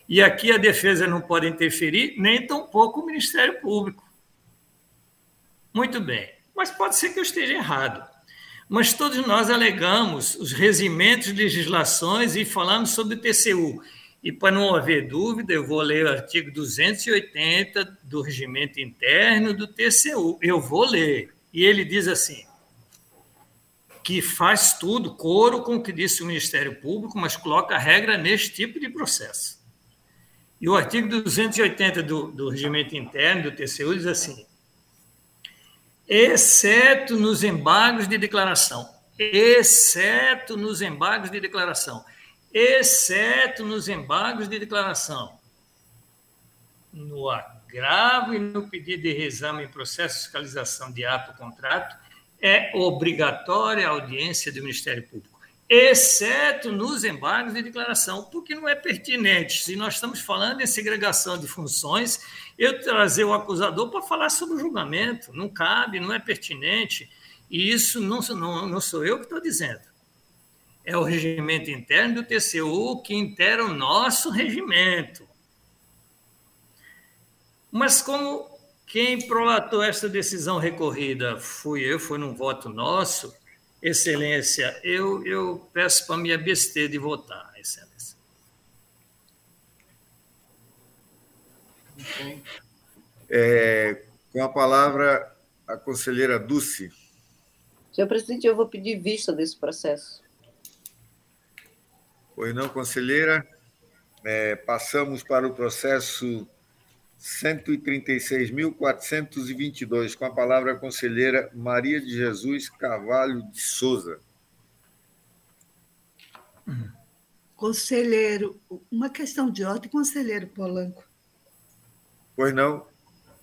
E aqui a defesa não pode interferir, nem tampouco o Ministério Público. Muito bem, mas pode ser que eu esteja errado. Mas todos nós alegamos os regimentos, legislações e falamos sobre o TCU. E para não haver dúvida, eu vou ler o artigo 280 do regimento interno do TCU. Eu vou ler. E ele diz assim: que faz tudo, coro com o que disse o Ministério Público, mas coloca regra neste tipo de processo. E o artigo 280 do, do regimento interno do TCU diz assim: exceto nos embargos de declaração, exceto nos embargos de declaração, exceto nos embargos de declaração, no agravo e no pedido de reexame em processo de fiscalização de ato contrato, é obrigatória a audiência do Ministério Público, exceto nos embargos de declaração, porque não é pertinente. Se nós estamos falando em segregação de funções, eu trazer o acusador para falar sobre o julgamento, não cabe, não é pertinente. E isso não, não, não sou eu que estou dizendo. É o regimento interno do TCU que intera o nosso regimento. Mas como quem prolatou esta decisão recorrida fui eu, foi num voto nosso. Excelência, eu, eu peço para me abster de votar, Excelência. É, com a palavra, a conselheira Dulce. Senhor presidente, eu vou pedir vista desse processo. Pois não, conselheira. É, passamos para o processo 136.422, com a palavra a conselheira Maria de Jesus Carvalho de Souza. Conselheiro, uma questão de ordem, conselheiro Polanco. Pois não?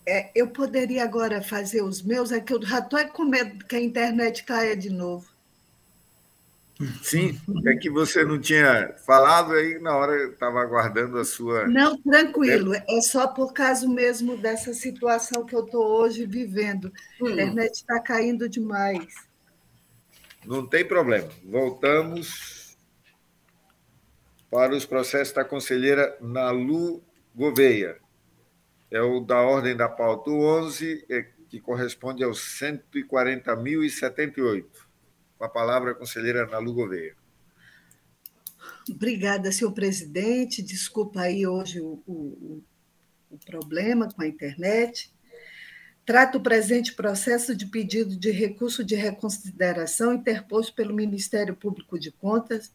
É, eu poderia agora fazer os meus, é que eu já estou com medo que a internet caia de novo. Sim, é que você não tinha falado aí na hora eu estava aguardando a sua. Não, tranquilo, é só por causa mesmo dessa situação que eu estou hoje vivendo. Hum. A internet está caindo demais. Não tem problema. Voltamos para os processos da conselheira Nalu Gouveia. É o da ordem da pauta 11, é, que corresponde aos 140.078. Com a palavra, a conselheira Nalu Gouveia. Obrigada, senhor presidente. Desculpa aí hoje o, o, o problema com a internet. Trato o presente processo de pedido de recurso de reconsideração interposto pelo Ministério Público de Contas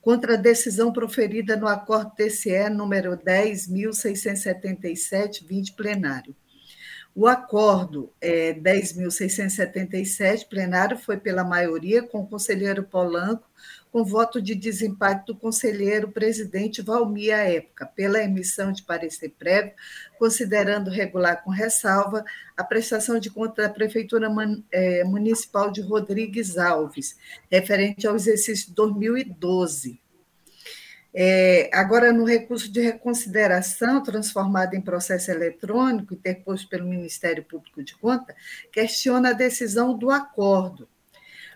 contra a decisão proferida no acordo TCE número 10.677, 20 plenário o acordo é, 10.677, plenário, foi pela maioria, com o conselheiro Polanco, com voto de desempate do conselheiro presidente Valmir à época, pela emissão de parecer prévio, considerando regular com ressalva a prestação de conta da Prefeitura é, Municipal de Rodrigues Alves, referente ao exercício 2012 é, agora, no recurso de reconsideração, transformado em processo eletrônico, interposto pelo Ministério Público de Conta, questiona a decisão do acordo.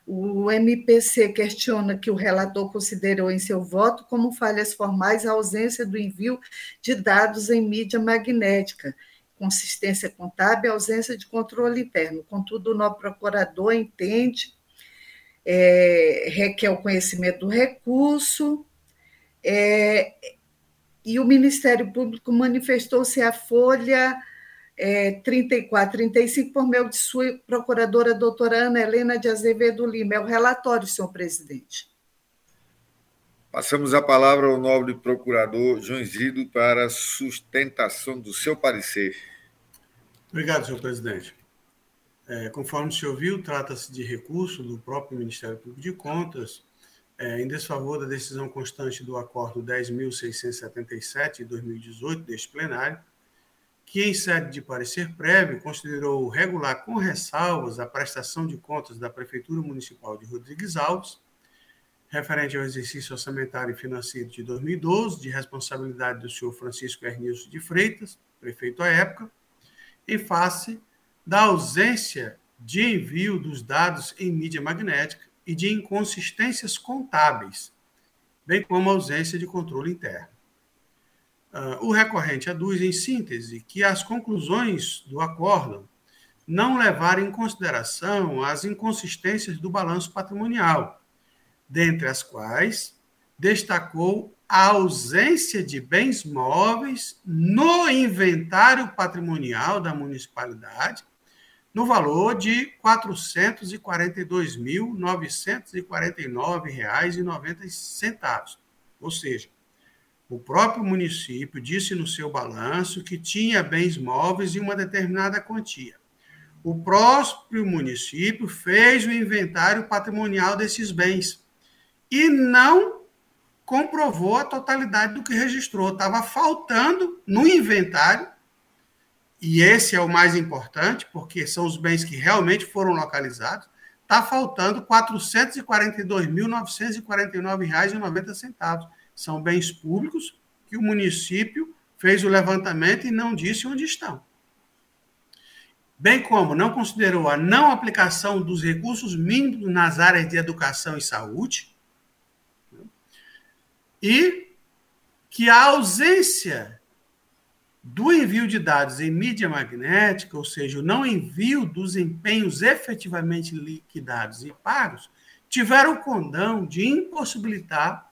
O MPC questiona que o relator considerou em seu voto como falhas formais a ausência do envio de dados em mídia magnética, consistência contábil e ausência de controle interno. Contudo, o novo procurador entende, é, requer o conhecimento do recurso, é, e o Ministério Público manifestou-se à Folha é, 34, 35, por meio de sua procuradora, doutora Ana Helena de Azevedo Lima. É o relatório, senhor presidente. Passamos a palavra ao nobre procurador João Zido para sustentação do seu parecer. Obrigado, senhor presidente. É, conforme o senhor viu, trata-se de recurso do próprio Ministério Público de Contas, é, em desfavor da decisão constante do Acordo 10.677 de 2018 deste plenário, que, em sede de parecer prévio, considerou regular com ressalvas a prestação de contas da Prefeitura Municipal de Rodrigues Alves, referente ao exercício orçamentário e financeiro de 2012, de responsabilidade do senhor Francisco Ernilson de Freitas, prefeito à época, em face da ausência de envio dos dados em mídia magnética e de inconsistências contábeis, bem como ausência de controle interno. Uh, o recorrente aduz, em síntese, que as conclusões do acordo não levar em consideração as inconsistências do balanço patrimonial, dentre as quais destacou a ausência de bens móveis no inventário patrimonial da municipalidade, no valor de R$ 442.949,90. Ou seja, o próprio município disse no seu balanço que tinha bens móveis em uma determinada quantia. O próprio município fez o inventário patrimonial desses bens e não comprovou a totalidade do que registrou. Estava faltando no inventário, e esse é o mais importante, porque são os bens que realmente foram localizados, está faltando R$ 442.949,90 são bens públicos que o município fez o levantamento e não disse onde estão. Bem como não considerou a não aplicação dos recursos mínimos nas áreas de educação e saúde, e que a ausência do envio de dados em mídia magnética, ou seja, o não envio dos empenhos efetivamente liquidados e pagos, tiveram o condão de impossibilitar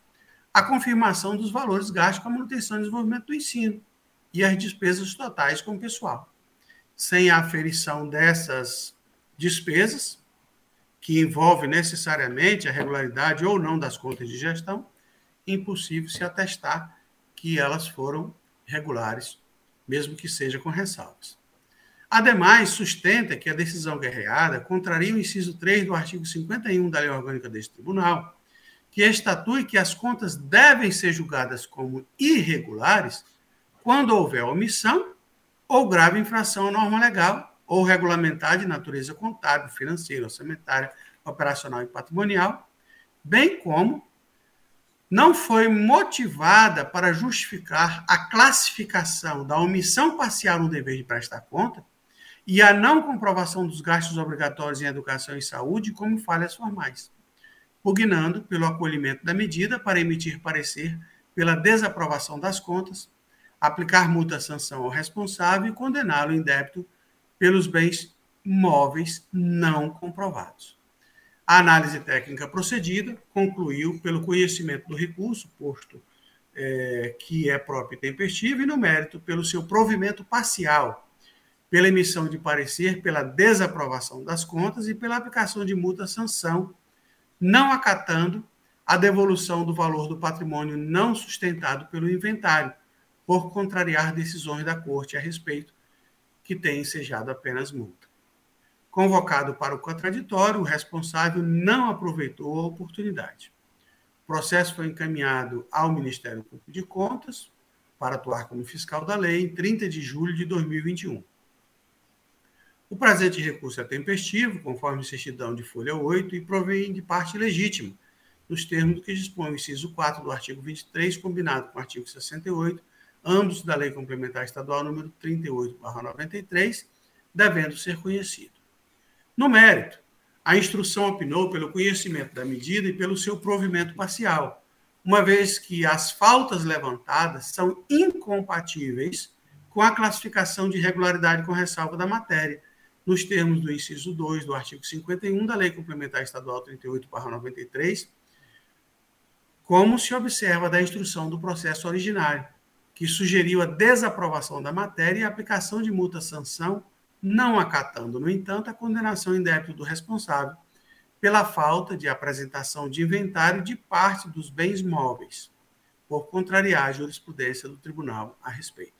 a confirmação dos valores gastos com a manutenção e desenvolvimento do ensino e as despesas totais com o pessoal. Sem a aferição dessas despesas, que envolve necessariamente a regularidade ou não das contas de gestão, impossível se atestar que elas foram regulares, mesmo que seja com ressalvas. Ademais, sustenta que a decisão guerreada contraria o inciso 3 do artigo 51 da Lei Orgânica deste Tribunal, que estatui que as contas devem ser julgadas como irregulares quando houver omissão ou grave infração à norma legal ou regulamentar de natureza contábil, financeira, orçamentária, operacional e patrimonial, bem como não foi motivada para justificar a classificação da omissão parcial no dever de prestar conta e a não comprovação dos gastos obrigatórios em educação e saúde como falhas formais pugnando pelo acolhimento da medida para emitir parecer pela desaprovação das contas, aplicar multa sanção ao responsável e condená-lo em débito pelos bens móveis não comprovados. A análise técnica procedida concluiu pelo conhecimento do recurso posto é, que é próprio e tempestivo e no mérito pelo seu provimento parcial, pela emissão de parecer pela desaprovação das contas e pela aplicação de multa sanção não acatando a devolução do valor do patrimônio não sustentado pelo inventário, por contrariar decisões da Corte a respeito, que tem ensejado apenas multa. Convocado para o contraditório, o responsável não aproveitou a oportunidade. O processo foi encaminhado ao Ministério Público de Contas para atuar como fiscal da lei em 30 de julho de 2021. O presente recurso é tempestivo, conforme certidão de folha 8, e provém de parte legítima, nos termos do que dispõe o inciso 4 do artigo 23, combinado com o artigo 68, ambos da Lei Complementar Estadual número 38/93, devendo ser conhecido. No mérito, a instrução opinou pelo conhecimento da medida e pelo seu provimento parcial, uma vez que as faltas levantadas são incompatíveis com a classificação de irregularidade com ressalva da matéria, nos termos do inciso 2 do artigo 51 da Lei Complementar Estadual 38/93, como se observa da instrução do processo originário, que sugeriu a desaprovação da matéria e a aplicação de multa-sanção, não acatando, no entanto, a condenação em débito do responsável pela falta de apresentação de inventário de parte dos bens móveis, por contrariar a jurisprudência do tribunal a respeito.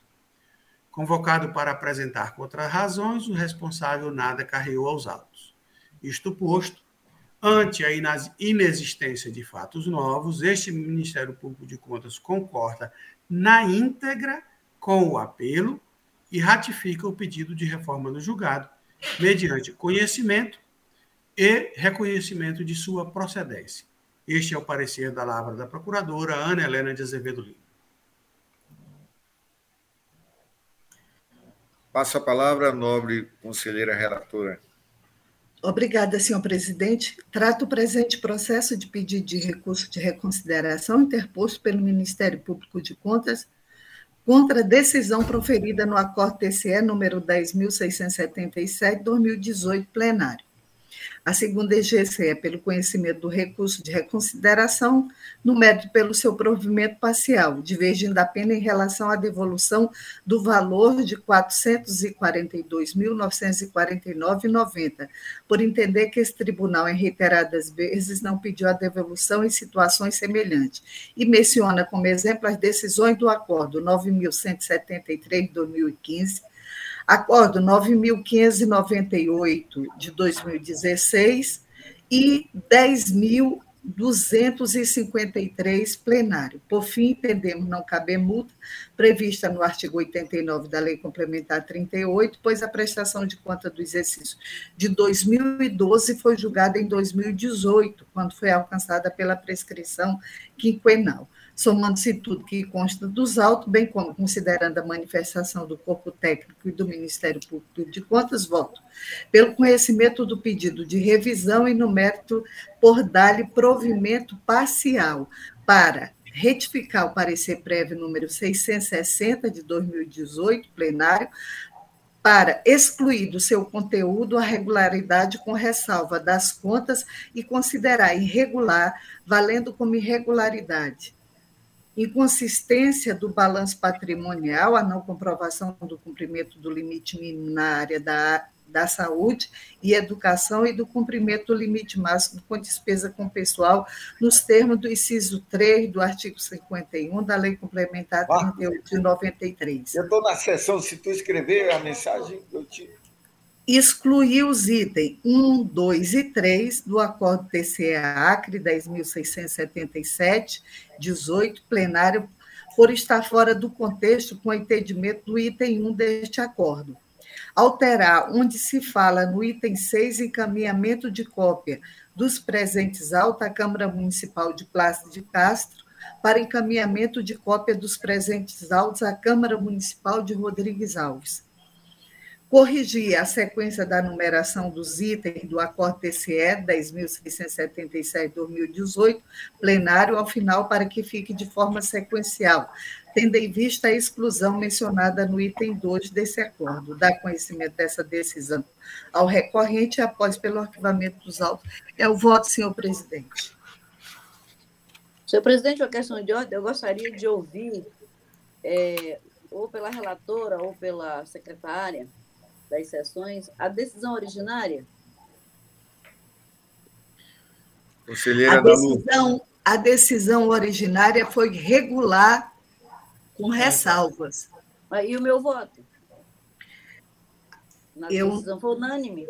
Convocado para apresentar contra-razões, o responsável nada carreou aos autos. Isto posto, ante a inexistência de fatos novos, este Ministério Público de Contas concorda na íntegra com o apelo e ratifica o pedido de reforma no julgado, mediante conhecimento e reconhecimento de sua procedência. Este é o parecer da Lavra da Procuradora Ana Helena de Azevedo Lima. Passo a palavra à nobre conselheira relatora. Obrigada, senhor presidente. Trato o presente processo de pedido de recurso de reconsideração interposto pelo Ministério Público de Contas contra a decisão proferida no acordo TCE número 10.677, 2018, plenário. A segunda EGC é pelo conhecimento do recurso de reconsideração, no mérito pelo seu provimento parcial, divergindo a pena em relação à devolução do valor de R$ 442.949,90, por entender que esse tribunal, em reiteradas vezes, não pediu a devolução em situações semelhantes, e menciona como exemplo as decisões do acordo 9.173 de 2015, Acordo 9.598 de 2016 e 10.253 plenário. Por fim, entendemos não caber multa prevista no artigo 89 da Lei Complementar 38, pois a prestação de conta do exercício de 2012 foi julgada em 2018, quando foi alcançada pela prescrição quinquenal somando-se tudo que consta dos autos, bem como considerando a manifestação do corpo técnico e do Ministério Público de Contas, voto pelo conhecimento do pedido de revisão e no mérito por dar-lhe provimento parcial para retificar o parecer prévio número 660 de 2018, plenário, para excluir do seu conteúdo a regularidade com ressalva das contas e considerar irregular, valendo como irregularidade inconsistência do balanço patrimonial, a não comprovação do cumprimento do limite mínimo na área da, da saúde e educação e do cumprimento do limite máximo com despesa com pessoal, nos termos do inciso 3 do artigo 51 da Lei Complementar 38 de 93. Eu estou na sessão, se tu escrever a mensagem, eu te excluir os itens 1, 2 e 3 do Acordo TCE-Acre 10.677, 18, plenário, por estar fora do contexto com o entendimento do item 1 deste acordo. Alterar onde se fala no item 6, encaminhamento de cópia dos presentes autos à Câmara Municipal de Plácido de Castro, para encaminhamento de cópia dos presentes autos à Câmara Municipal de Rodrigues Alves corrigir a sequência da numeração dos itens do Acordo TCE 10.677-2018, plenário, ao final, para que fique de forma sequencial, tendo em vista a exclusão mencionada no item 2 desse acordo. Dá conhecimento dessa decisão ao recorrente após pelo arquivamento dos autos. É o voto, senhor presidente. Senhor presidente, uma questão de ordem, eu gostaria de ouvir, é, ou pela relatora ou pela secretária, das sessões, a decisão originária? Conselheira a decisão, a decisão originária foi regular com ressalvas. E o meu voto? Na eu, decisão foi unânime.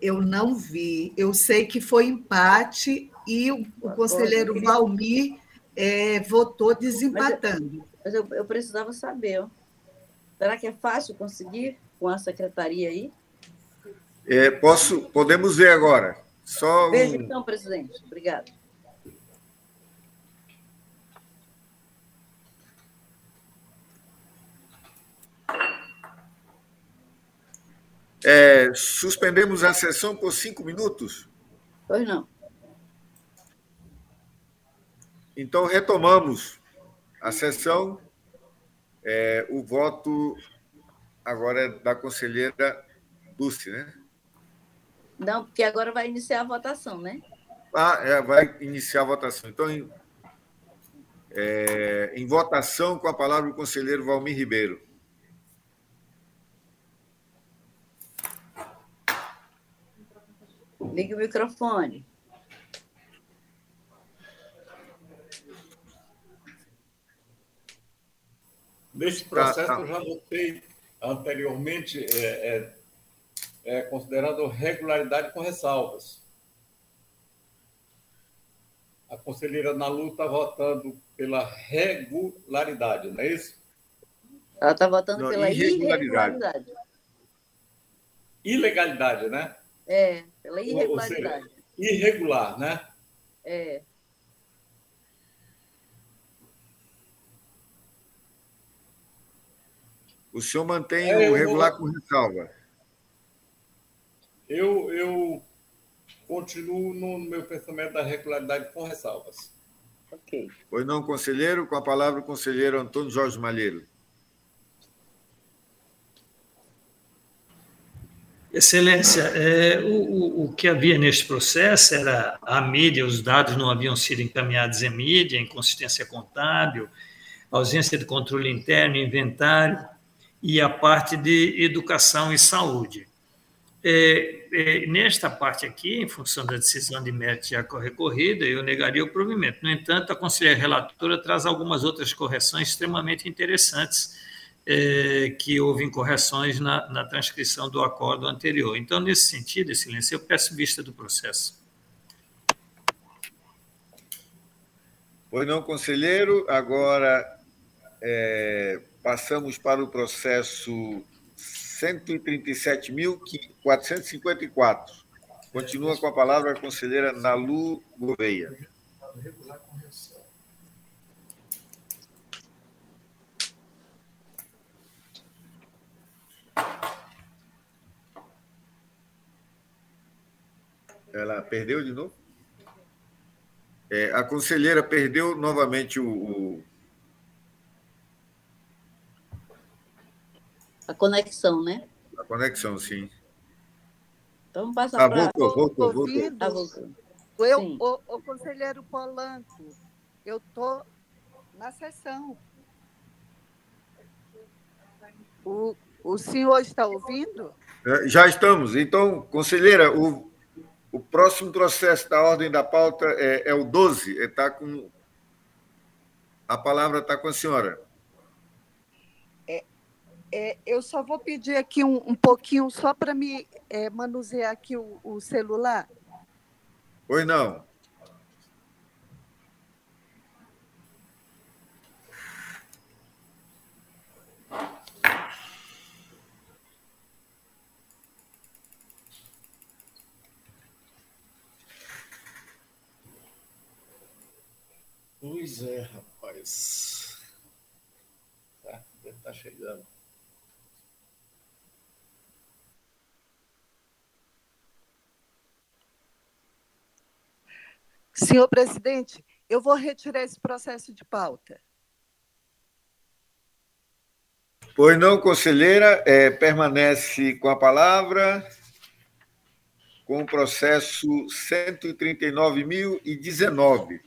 Eu não vi. Eu sei que foi empate e o, o conselheiro Valmir é, votou desempatando. Mas, eu, mas eu, eu, precisava saber. Será que é fácil conseguir? Com a secretaria aí? É, posso, podemos ver agora. Só Veja um... então, presidente. Obrigado. É, suspendemos a sessão por cinco minutos? Pois não. Então, retomamos a sessão. É, o voto agora é da conselheira Dulce, né? Não, porque agora vai iniciar a votação, né? Ah, é, vai iniciar a votação. Então, em, é, em votação, com a palavra o conselheiro Valmir Ribeiro. Ligue o microfone. Nesse processo, tá, tá. eu já votei anteriormente é, é, é considerado regularidade com ressalvas. A conselheira Nalu está votando pela regularidade, não é isso? Ela está votando não, pela irregularidade. irregularidade. Ilegalidade, né? É, pela irregularidade. Seja, irregular, né? É. O senhor mantém é, o regular com ressalva? Eu, eu continuo no meu pensamento da regularidade com ressalvas. Ok. Pois não, conselheiro? Com a palavra o conselheiro Antônio Jorge Malheiro. Excelência, é, o, o que havia neste processo era a mídia, os dados não haviam sido encaminhados em mídia, inconsistência contábil, ausência de controle interno, inventário, e a parte de educação e saúde. É, é, nesta parte aqui, em função da decisão de mérito já recorrida, eu negaria o provimento. No entanto, a conselheira relatora traz algumas outras correções extremamente interessantes é, que houve incorreções na, na transcrição do acordo anterior. Então, nesse sentido, Excelência, eu peço vista do processo. Pois não, conselheiro. Agora é, passamos para o processo 137.454. Continua com a palavra a conselheira Nalu Gouveia. Ela perdeu de novo? É, a conselheira perdeu novamente o, o, A conexão, né? A conexão, sim. Então vamos passar ah, para... Voltou, voltou, voltou. Ah, voltou. Eu, o, o conselheiro Polanco, eu estou na sessão. O, o senhor está ouvindo? É, já estamos. Então, conselheira, o, o próximo processo da ordem da pauta é, é o 12. É, tá com, a palavra está com a senhora. É, eu só vou pedir aqui um, um pouquinho, só para me é, manusear aqui o, o celular. Pois não. Pois é, rapaz. Tá, deve estar tá chegando. Senhor presidente, eu vou retirar esse processo de pauta. Pois não, conselheira, é, permanece com a palavra com o processo 139.019.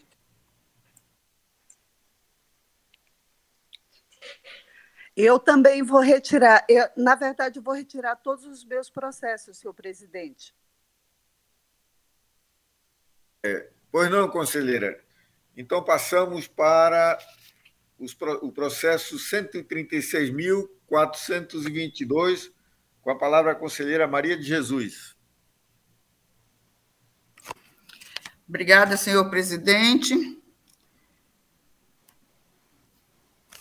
Eu também vou retirar, eu, na verdade, eu vou retirar todos os meus processos, senhor presidente. É, pois não, conselheira. Então, passamos para os, o processo 136.422, com a palavra a conselheira Maria de Jesus. Obrigada, senhor presidente.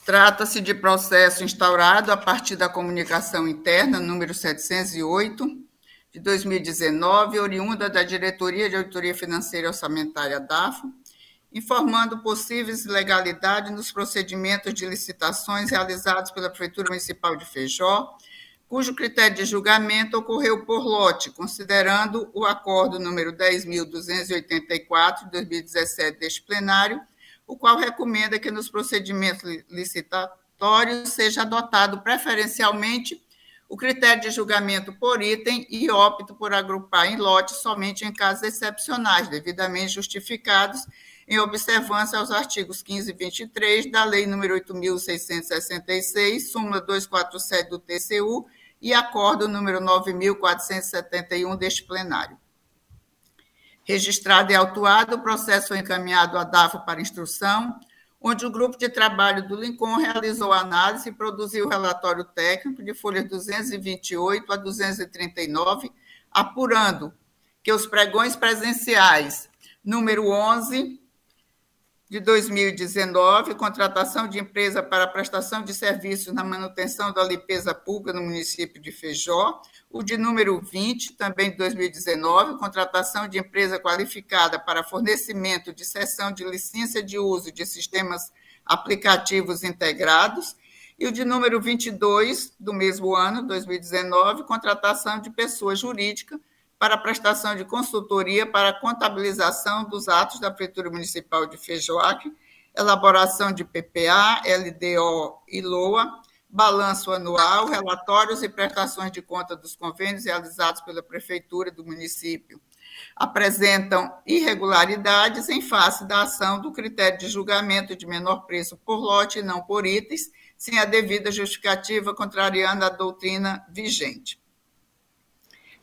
Trata-se de processo instaurado a partir da comunicação interna número 708 de 2019, oriunda da Diretoria de Auditoria Financeira e Orçamentária DAFO, informando possíveis ilegalidades nos procedimentos de licitações realizados pela Prefeitura Municipal de Feijó, cujo critério de julgamento ocorreu por lote, considerando o acordo número 10.284 de 2017 deste plenário, o qual recomenda que nos procedimentos licitatórios seja adotado preferencialmente o critério de julgamento por item e opto por agrupar em lote somente em casos excepcionais, devidamente justificados, em observância aos artigos 15 e 23 da Lei nº 8.666, súmula 247 do TCU e acordo número 9.471 deste plenário. Registrado e autuado, o processo foi encaminhado à DAFO para instrução, onde o grupo de trabalho do Lincoln realizou a análise e produziu o relatório técnico de folhas 228 a 239, apurando que os pregões presenciais número 11 de 2019, contratação de empresa para prestação de serviços na manutenção da limpeza pública no município de Feijó, o de número 20, também de 2019, contratação de empresa qualificada para fornecimento de cessão de licença de uso de sistemas aplicativos integrados, e o de número 22 do mesmo ano, 2019, contratação de pessoa jurídica para prestação de consultoria para contabilização dos atos da Prefeitura Municipal de Feijoaque, elaboração de PPA, LDO e LOA, balanço anual, relatórios e prestações de conta dos convênios realizados pela Prefeitura do município apresentam irregularidades em face da ação do critério de julgamento de menor preço por lote e não por itens, sem a devida justificativa, contrariando a doutrina vigente.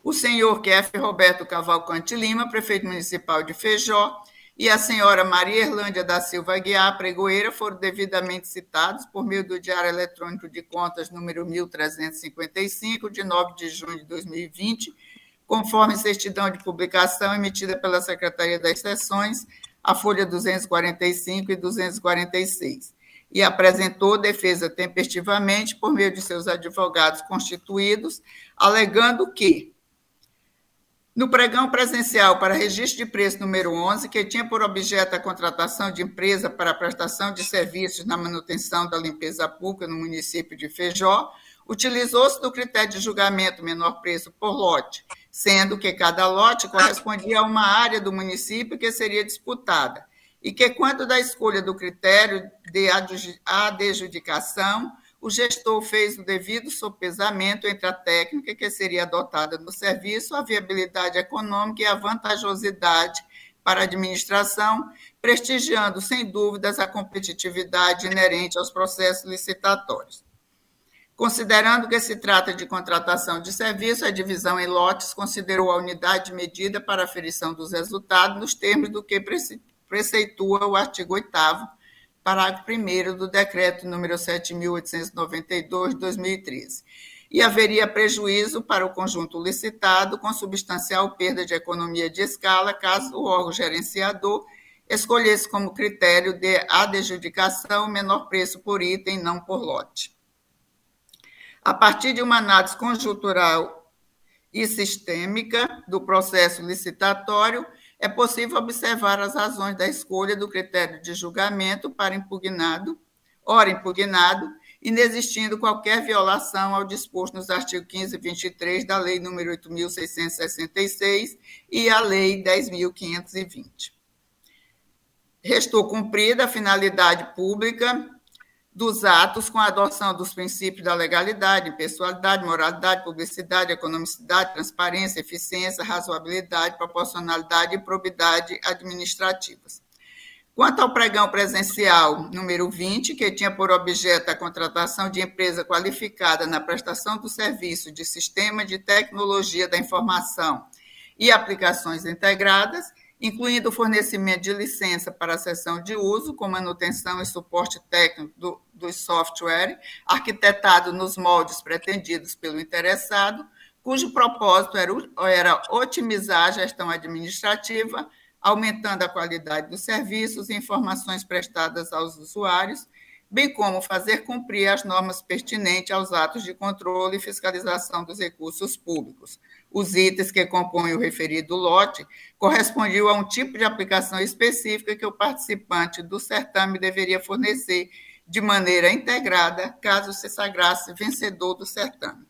O senhor Kef Roberto Cavalcante Lima, prefeito municipal de Feijó, e a senhora Maria Erlândia da Silva Guiar Pregoeira foram devidamente citados por meio do Diário Eletrônico de Contas número 1355, de 9 de junho de 2020, conforme certidão de publicação emitida pela Secretaria das Seções, a folha 245 e 246, e apresentou defesa tempestivamente por meio de seus advogados constituídos, alegando que no pregão presencial para registro de preço número 11, que tinha por objeto a contratação de empresa para prestação de serviços na manutenção da limpeza pública no município de Feijó, utilizou-se do critério de julgamento menor preço por lote, sendo que cada lote correspondia a uma área do município que seria disputada, e que, quando da escolha do critério de adjudicação, o gestor fez o devido sopesamento entre a técnica que seria adotada no serviço, a viabilidade econômica e a vantajosidade para a administração, prestigiando, sem dúvidas, a competitividade inerente aos processos licitatórios. Considerando que se trata de contratação de serviço, a divisão em lotes considerou a unidade medida para aferição dos resultados nos termos do que preceitua o artigo 8 parágrafo 1 do decreto número 7.892 de 2013. E haveria prejuízo para o conjunto licitado, com substancial perda de economia de escala, caso o órgão gerenciador escolhesse como critério de adjudicação menor preço por item, não por lote. A partir de uma análise conjuntural e sistêmica do processo licitatório, é possível observar as razões da escolha do critério de julgamento para impugnado, ora impugnado, inexistindo qualquer violação ao disposto nos artigos 15 e 23 da Lei nº 8.666 e a Lei 10.520. Restou cumprida a finalidade pública dos atos com a adoção dos princípios da legalidade, impessoalidade, moralidade, publicidade, economicidade, transparência, eficiência, razoabilidade, proporcionalidade e probidade administrativas. Quanto ao pregão presencial número 20, que tinha por objeto a contratação de empresa qualificada na prestação do serviço de sistema de tecnologia da informação e aplicações integradas, incluindo o fornecimento de licença para a sessão de uso, com manutenção e suporte técnico do, do software, arquitetado nos moldes pretendidos pelo interessado, cujo propósito era, era otimizar a gestão administrativa, aumentando a qualidade dos serviços e informações prestadas aos usuários, bem como fazer cumprir as normas pertinentes aos atos de controle e fiscalização dos recursos públicos, os itens que compõem o referido lote correspondiam a um tipo de aplicação específica que o participante do certame deveria fornecer de maneira integrada, caso se sagrasse vencedor do certame.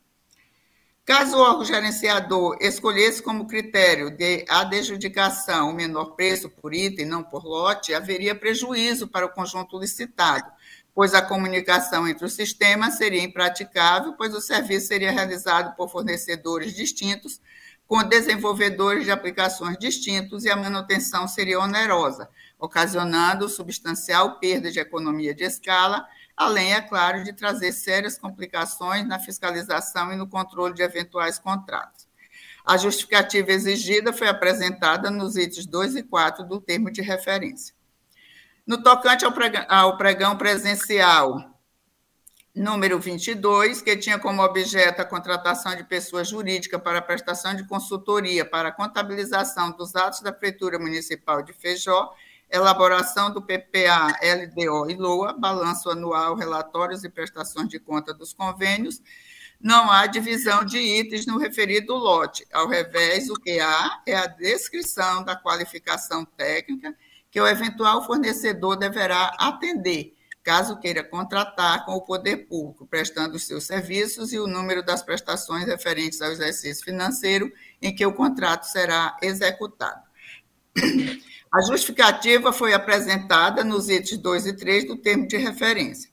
Caso o órgão gerenciador escolhesse como critério de adjudicação o menor preço por item, não por lote, haveria prejuízo para o conjunto licitado, pois a comunicação entre os sistemas seria impraticável, pois o serviço seria realizado por fornecedores distintos, com desenvolvedores de aplicações distintos, e a manutenção seria onerosa, ocasionando substancial perda de economia de escala, além, é claro, de trazer sérias complicações na fiscalização e no controle de eventuais contratos. A justificativa exigida foi apresentada nos itens 2 e 4 do termo de referência. No tocante ao pregão, ao pregão presencial número 22, que tinha como objeto a contratação de pessoa jurídica para prestação de consultoria para a contabilização dos atos da Prefeitura Municipal de Feijó, elaboração do PPA, LDO e LOA, balanço anual, relatórios e prestações de conta dos convênios, não há divisão de itens no referido lote. Ao revés, o que há é a descrição da qualificação técnica que o eventual fornecedor deverá atender, caso queira contratar com o poder público, prestando os seus serviços e o número das prestações referentes ao exercício financeiro em que o contrato será executado. A justificativa foi apresentada nos itens 2 e 3 do termo de referência.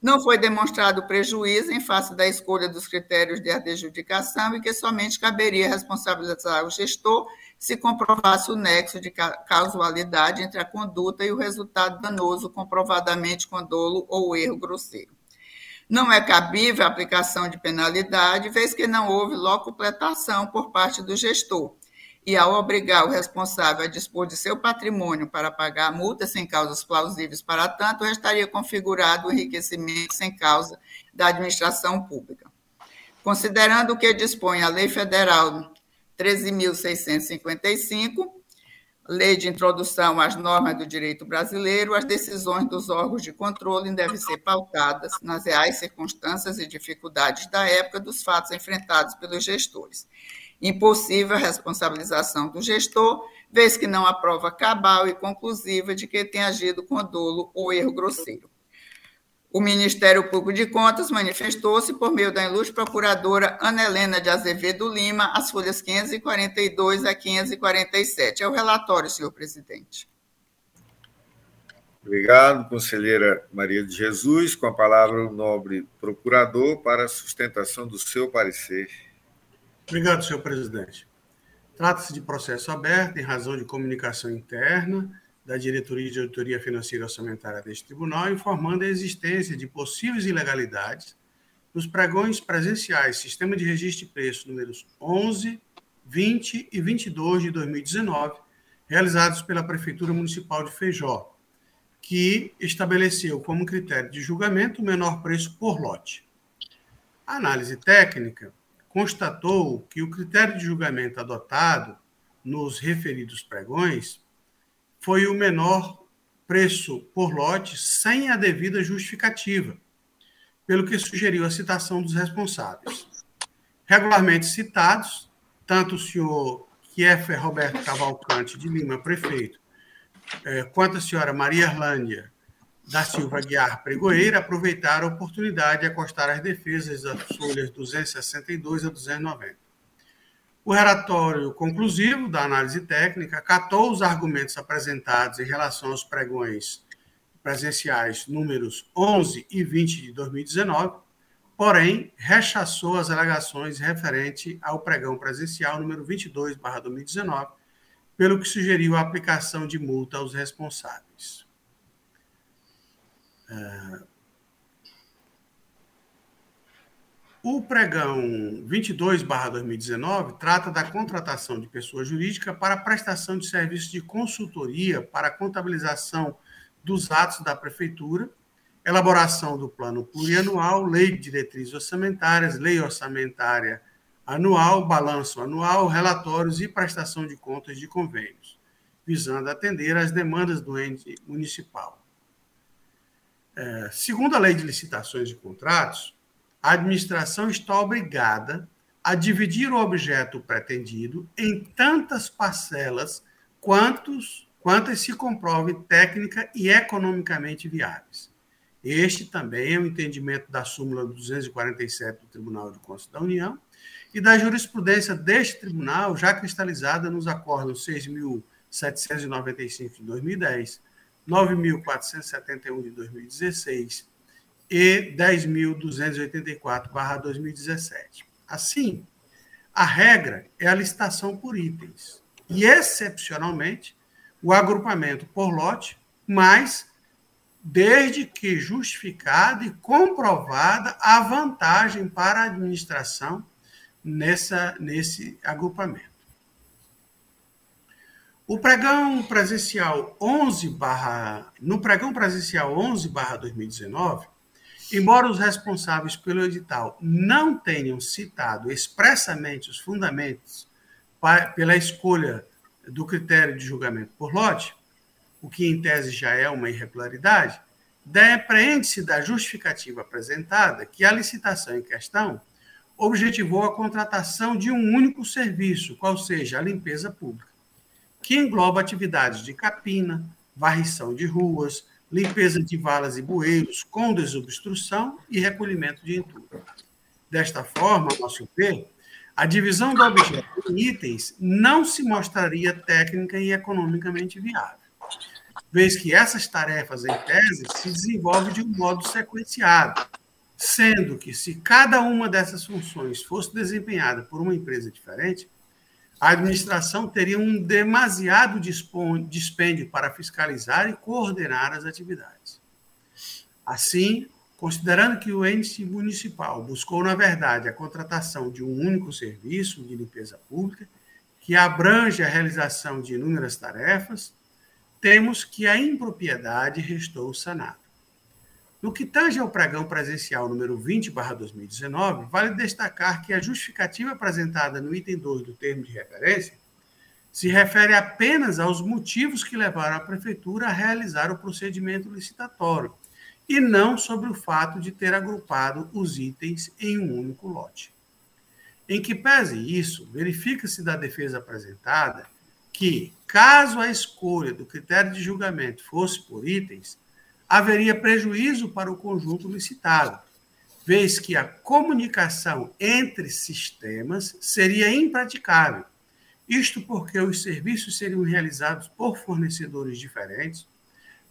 não foi demonstrado prejuízo em face da escolha dos critérios de adjudicação e que somente caberia responsabilizar o gestor se comprovasse o nexo de causalidade entre a conduta e o resultado danoso comprovadamente com dolo ou erro grosseiro. Não é cabível a aplicação de penalidade, vez que não houve locupletação por parte do gestor, e ao obrigar o responsável a dispor de seu patrimônio para pagar a multa sem causas plausíveis para tanto, restaria configurado o enriquecimento sem causa da administração pública. Considerando o que dispõe a Lei Federal 13.655, Lei de Introdução às Normas do Direito Brasileiro, as decisões dos órgãos de controle devem ser pautadas nas reais circunstâncias e dificuldades da época dos fatos enfrentados pelos gestores Impossível a responsabilização do gestor, vez que não há prova cabal e conclusiva de que tenha agido com dolo ou erro grosseiro. O Ministério Público de Contas manifestou-se por meio da ilustre procuradora Ana Helena de Azevedo Lima, as folhas 542 a 547. É o relatório, senhor presidente. Obrigado, conselheira Maria de Jesus. Com a palavra, o nobre procurador para a sustentação do seu parecer. Obrigado, senhor presidente. Trata-se de processo aberto em razão de comunicação interna da Diretoria de Auditoria Financeira e Orçamentária deste tribunal, informando a existência de possíveis ilegalidades nos pregões presenciais Sistema de Registro de Preços números 11, 20 e 22 de 2019, realizados pela Prefeitura Municipal de Feijó, que estabeleceu como critério de julgamento o menor preço por lote. A análise técnica constatou que o critério de julgamento adotado nos referidos pregões foi o menor preço por lote sem a devida justificativa, pelo que sugeriu a citação dos responsáveis. Regularmente citados, tanto o senhor Kiefer Roberto Cavalcante de Lima, prefeito, eh, quanto a senhora Maria Erlândia da Silva Guiar Pregoeira aproveitar a oportunidade de acostar as defesas das folhas 262 a 290. O relatório conclusivo da análise técnica catou os argumentos apresentados em relação aos pregões presenciais números 11 e 20 de 2019, porém rechaçou as alegações referente ao pregão presencial número 22/2019, pelo que sugeriu a aplicação de multa aos responsáveis. O pregão 22/2019 trata da contratação de pessoa jurídica para prestação de serviços de consultoria para contabilização dos atos da prefeitura, elaboração do plano plurianual, lei de diretrizes orçamentárias, lei orçamentária anual, balanço anual, relatórios e prestação de contas de convênios, visando atender às demandas do ente municipal. É, segundo a lei de licitações e contratos, a administração está obrigada a dividir o objeto pretendido em tantas parcelas quantos, quantas se comprovem técnica e economicamente viáveis. Este também é o entendimento da súmula 247 do Tribunal de Contas da União e da jurisprudência deste tribunal, já cristalizada nos acordos 6.795 de 2010, 9.471 de 2016 e 10.284/2017. Assim, a regra é a licitação por itens e, excepcionalmente, o agrupamento por lote, mas desde que justificada e comprovada a vantagem para a administração nessa, nesse agrupamento. O pregão presencial 11 barra, no pregão presencial 11 barra 2019, embora os responsáveis pelo edital não tenham citado expressamente os fundamentos para, pela escolha do critério de julgamento por lote, o que em tese já é uma irregularidade, depreende-se da justificativa apresentada que a licitação em questão objetivou a contratação de um único serviço, qual seja a limpeza pública que engloba atividades de capina, varrição de ruas, limpeza de valas e bueiros com desobstrução e recolhimento de entulho. Desta forma, a nosso ver, a divisão do objeto em itens não se mostraria técnica e economicamente viável. vez que essas tarefas, em tese, se desenvolvem de um modo sequenciado, sendo que, se cada uma dessas funções fosse desempenhada por uma empresa diferente, a administração teria um demasiado dispêndio para fiscalizar e coordenar as atividades. Assim, considerando que o ente municipal buscou, na verdade, a contratação de um único serviço de limpeza pública, que abrange a realização de inúmeras tarefas, temos que a impropriedade restou sanada. No que tange ao pregão presencial número 20/2019, vale destacar que a justificativa apresentada no item 2 do termo de referência se refere apenas aos motivos que levaram a prefeitura a realizar o procedimento licitatório e não sobre o fato de ter agrupado os itens em um único lote. Em que pese isso, verifica-se da defesa apresentada que, caso a escolha do critério de julgamento fosse por itens, haveria prejuízo para o conjunto licitado, vez que a comunicação entre sistemas seria impraticável. Isto porque os serviços seriam realizados por fornecedores diferentes,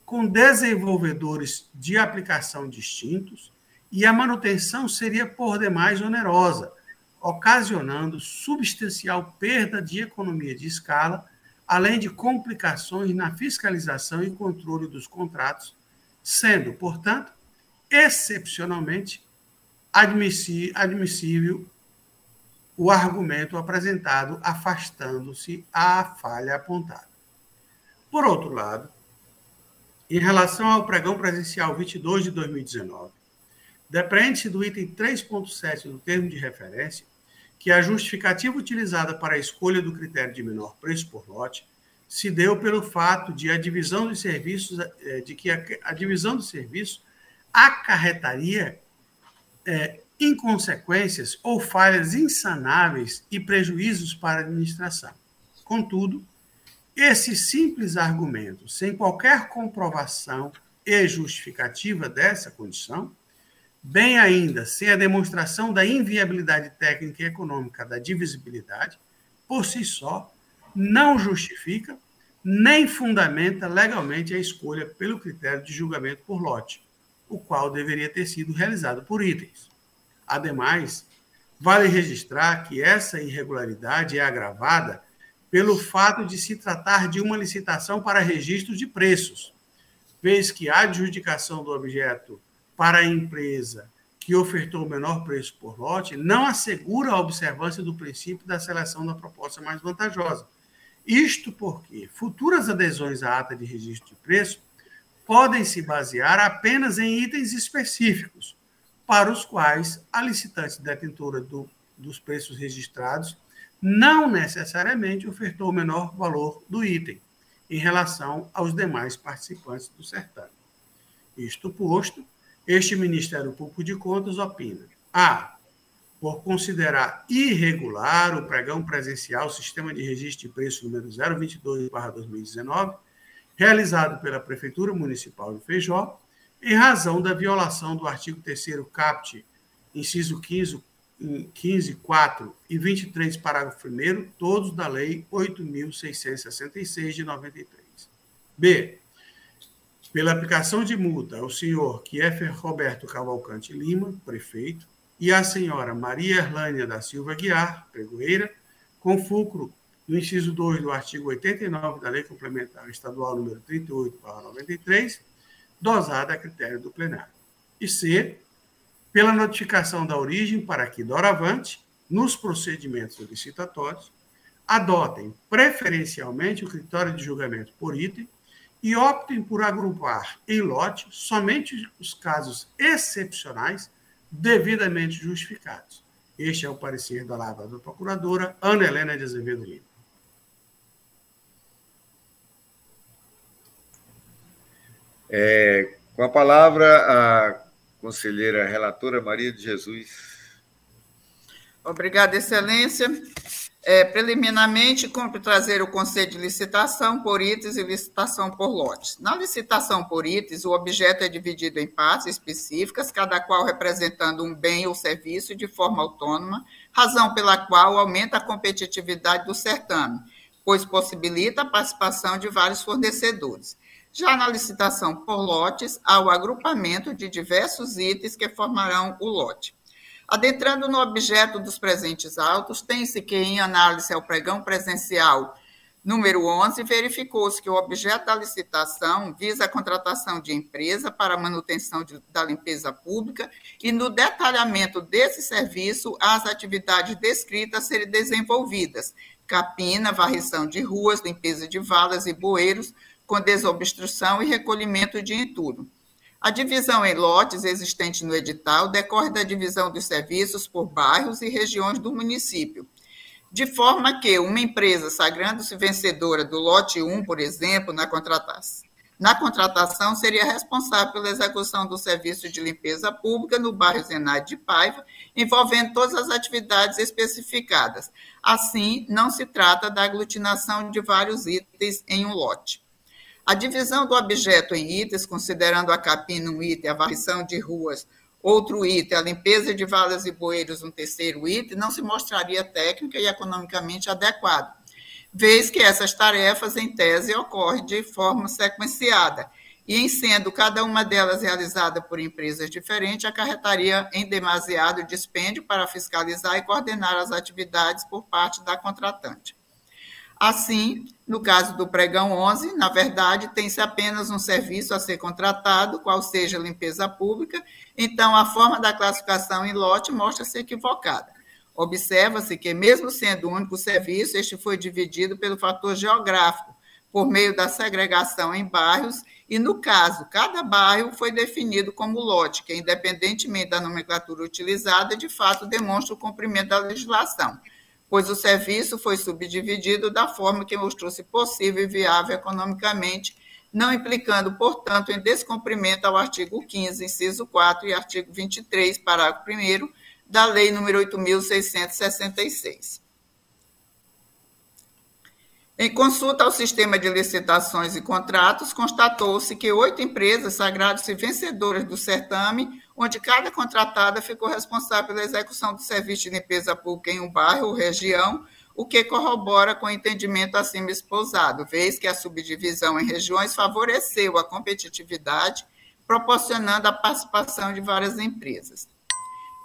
com desenvolvedores de aplicação distintos, e a manutenção seria por demais onerosa, ocasionando substancial perda de economia de escala além de complicações na fiscalização e controle dos contratos, sendo, portanto, excepcionalmente admissível o argumento apresentado afastando-se à falha apontada. Por outro lado, em relação ao pregão presencial 22 de 2019, depreende-se do item 3.7 do termo de referência que a justificativa utilizada para a escolha do critério de menor preço por lote se deu pelo fato de a divisão dos serviços, é, de que a, divisão do serviço acarretaria é, inconsequências ou falhas insanáveis e prejuízos para a administração. Contudo, esse simples argumento, sem qualquer comprovação e justificativa dessa condição, bem ainda sem a demonstração da inviabilidade técnica e econômica da divisibilidade, por si só, não justifica nem fundamenta legalmente a escolha pelo critério de julgamento por lote, o qual deveria ter sido realizado por itens. Ademais, vale registrar que essa irregularidade é agravada pelo fato de se tratar de uma licitação para registro de preços, vez que a adjudicação do objeto para a empresa que ofertou o menor preço por lote não assegura a observância do princípio da seleção da proposta mais vantajosa. Isto porque futuras adesões à ata de registro de preço podem se basear apenas em itens específicos, para os quais a licitante detentora do, dos preços registrados não necessariamente ofertou o menor valor do item em relação aos demais participantes do certame. Isto posto, este Ministério Público de Contas opina: A. Por considerar irregular o pregão presencial Sistema de Registro de Preço número 022-2019, realizado pela Prefeitura Municipal de Feijó, em razão da violação do artigo 3 CAPT, inciso 15, 15, 4 e 23, parágrafo 1, todos da Lei 8.666 de 93. B pela aplicação de multa ao senhor Kiefer Roberto Cavalcante Lima, prefeito, e à senhora Maria Erlânia da Silva Guiar, pregoeira, com fulcro no inciso 2 do artigo 89 da Lei Complementar Estadual número 38, 93, dosada a critério do plenário. E C, pela notificação da origem para que, doravante, nos procedimentos licitatórios, adotem preferencialmente o critério de julgamento por item e optem por agrupar em lote somente os casos excepcionais devidamente justificados. Este é o parecer da lavradora procuradora Ana Helena de Azevedo Lima. É, com a palavra, a conselheira relatora Maria de Jesus. Obrigada, Excelência. É, preliminarmente, cumpre trazer o conceito de licitação por itens e licitação por lotes. Na licitação por itens, o objeto é dividido em partes específicas, cada qual representando um bem ou serviço de forma autônoma, razão pela qual aumenta a competitividade do certame, pois possibilita a participação de vários fornecedores. Já na licitação por lotes, há o agrupamento de diversos itens que formarão o lote. Adentrando no objeto dos presentes autos, tem-se que, em análise ao pregão presencial número 11, verificou-se que o objeto da licitação visa a contratação de empresa para a manutenção de, da limpeza pública e, no detalhamento desse serviço, as atividades descritas serem desenvolvidas: capina, varrição de ruas, limpeza de valas e bueiros, com desobstrução e recolhimento de entulho. A divisão em lotes existente no edital decorre da divisão dos serviços por bairros e regiões do município, de forma que uma empresa sagrando-se vencedora do lote 1, por exemplo, na contratação, na contratação seria responsável pela execução do serviço de limpeza pública no bairro Zenade de Paiva, envolvendo todas as atividades especificadas. Assim, não se trata da aglutinação de vários itens em um lote. A divisão do objeto em itens, considerando a capina um item, a varrição de ruas outro item, a limpeza de valas e bueiros um terceiro item, não se mostraria técnica e economicamente adequado, vez que essas tarefas, em tese, ocorrem de forma sequenciada, e em sendo cada uma delas realizada por empresas diferentes, acarretaria em demasiado dispêndio para fiscalizar e coordenar as atividades por parte da contratante. Assim, no caso do pregão 11, na verdade, tem-se apenas um serviço a ser contratado, qual seja limpeza pública, então a forma da classificação em lote mostra-se equivocada. Observa-se que, mesmo sendo o único serviço, este foi dividido pelo fator geográfico, por meio da segregação em bairros, e, no caso, cada bairro foi definido como lote, que, independentemente da nomenclatura utilizada, de fato demonstra o cumprimento da legislação pois o serviço foi subdividido da forma que mostrou-se possível e viável economicamente, não implicando, portanto, em descumprimento ao artigo 15, inciso 4 e artigo 23, parágrafo 1 da Lei nº 8.666. Em consulta ao sistema de licitações e contratos, constatou-se que oito empresas sagradas e vencedoras do certame onde cada contratada ficou responsável pela execução do serviço de limpeza pública em um bairro ou região, o que corrobora com o entendimento acima esposado, vez que a subdivisão em regiões favoreceu a competitividade, proporcionando a participação de várias empresas.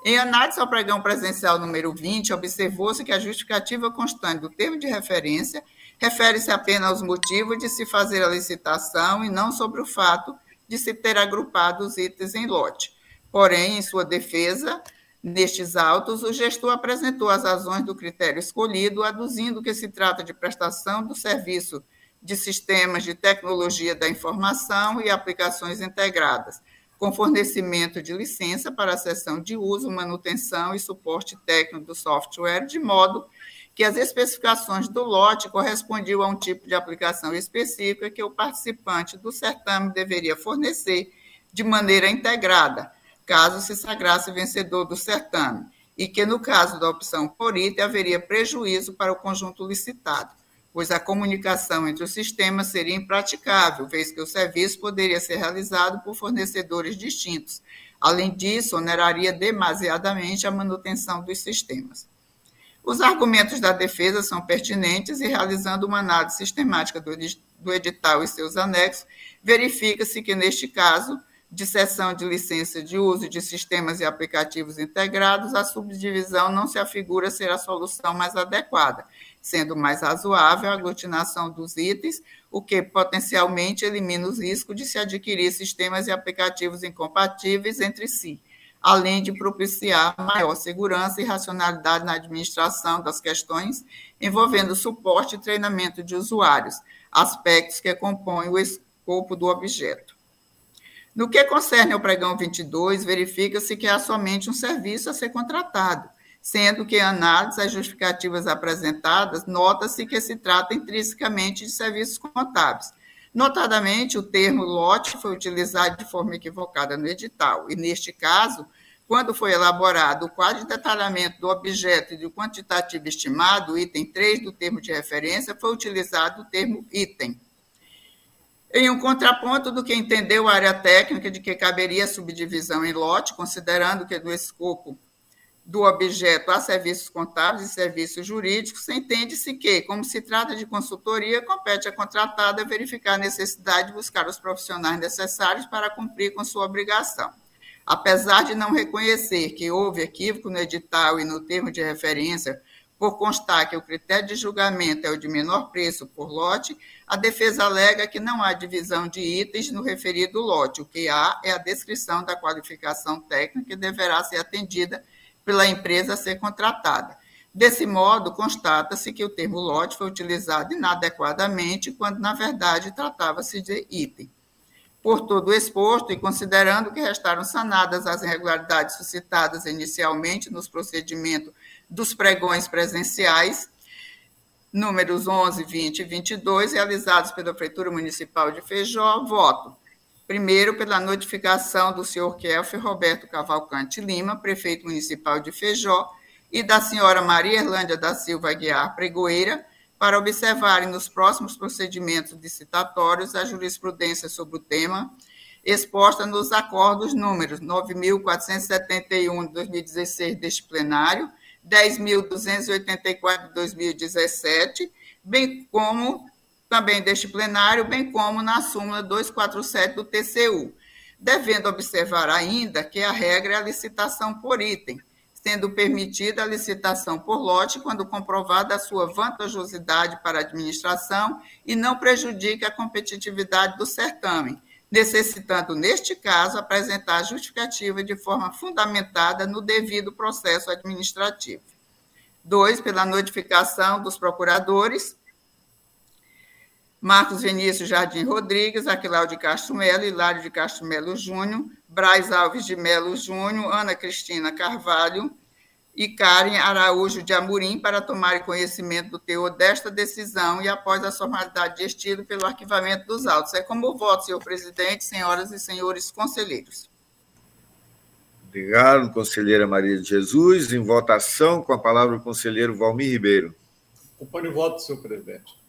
Em análise ao pregão presencial número 20, observou-se que a justificativa constante do termo de referência refere-se apenas aos motivos de se fazer a licitação e não sobre o fato de se ter agrupado os itens em lote. Porém, em sua defesa, nestes autos, o gestor apresentou as razões do critério escolhido, aduzindo que se trata de prestação do serviço de sistemas de tecnologia da informação e aplicações integradas, com fornecimento de licença para a sessão de uso, manutenção e suporte técnico do software, de modo que as especificações do lote correspondiam a um tipo de aplicação específica que o participante do certame deveria fornecer de maneira integrada, caso se sagrasse vencedor do certame, e que, no caso da opção por item, haveria prejuízo para o conjunto licitado, pois a comunicação entre os sistemas seria impraticável, vez que o serviço poderia ser realizado por fornecedores distintos. Além disso, oneraria demasiadamente a manutenção dos sistemas. Os argumentos da defesa são pertinentes e, realizando uma análise sistemática do edital e seus anexos, verifica-se que, neste caso, de cessão de licença de uso de sistemas e aplicativos integrados, a subdivisão não se afigura ser a solução mais adequada, sendo mais razoável a aglutinação dos itens, o que potencialmente elimina os riscos de se adquirir sistemas e aplicativos incompatíveis entre si, além de propiciar maior segurança e racionalidade na administração das questões envolvendo suporte e treinamento de usuários, aspectos que compõem o escopo do objeto. No que concerne ao pregão 22, verifica-se que há somente um serviço a ser contratado, sendo que, em análise às justificativas apresentadas, nota-se que se trata intrinsecamente de serviços contábeis. Notadamente, o termo lote foi utilizado de forma equivocada no edital, e, neste caso, quando foi elaborado o quadro de detalhamento do objeto e do quantitativo estimado, item 3 do termo de referência, foi utilizado o termo item. Em um contraponto do que entendeu a área técnica de que caberia subdivisão em lote, considerando que no escopo do objeto a serviços contábeis e serviços jurídicos, entende-se que, como se trata de consultoria, compete à contratada verificar a necessidade de buscar os profissionais necessários para cumprir com sua obrigação. Apesar de não reconhecer que houve equívoco no edital e no termo de referência, por constar que o critério de julgamento é o de menor preço por lote, a defesa alega que não há divisão de itens no referido lote. O que há é a descrição da qualificação técnica que deverá ser atendida pela empresa a ser contratada. Desse modo, constata-se que o termo lote foi utilizado inadequadamente, quando, na verdade, tratava-se de item. Por todo exposto e considerando que restaram sanadas as irregularidades suscitadas inicialmente nos procedimentos dos pregões presenciais, números 11, 20 e 22, realizados pela Prefeitura Municipal de Feijó, voto Primeiro, pela notificação do senhor Kelfer Roberto Cavalcante Lima, prefeito municipal de Feijó, e da senhora Maria Erlândia da Silva Aguiar Pregoeira, para observarem nos próximos procedimentos licitatórios a jurisprudência sobre o tema, exposta nos acordos números 9.471 de 2016 deste plenário, 10.284 de 2017, bem como também deste plenário, bem como na súmula 247 do TCU, devendo observar ainda que a regra é a licitação por item, sendo permitida a licitação por lote quando comprovada a sua vantajosidade para a administração e não prejudique a competitividade do certame, necessitando, neste caso, apresentar a justificativa de forma fundamentada no devido processo administrativo. Dois, pela notificação dos procuradores Marcos Vinícius Jardim Rodrigues, Aquilau de Castro Melo, Hilário de Castro Melo Júnior, Braz Alves de Melo Júnior, Ana Cristina Carvalho e Karen Araújo de Amorim para tomarem conhecimento do teor desta decisão e após a formalidade de estilo pelo arquivamento dos autos. É como voto, senhor presidente, senhoras e senhores conselheiros. Obrigado, conselheira Maria de Jesus. Em votação, com a palavra o conselheiro Valmir Ribeiro. Acompanhe o voto, senhor presidente.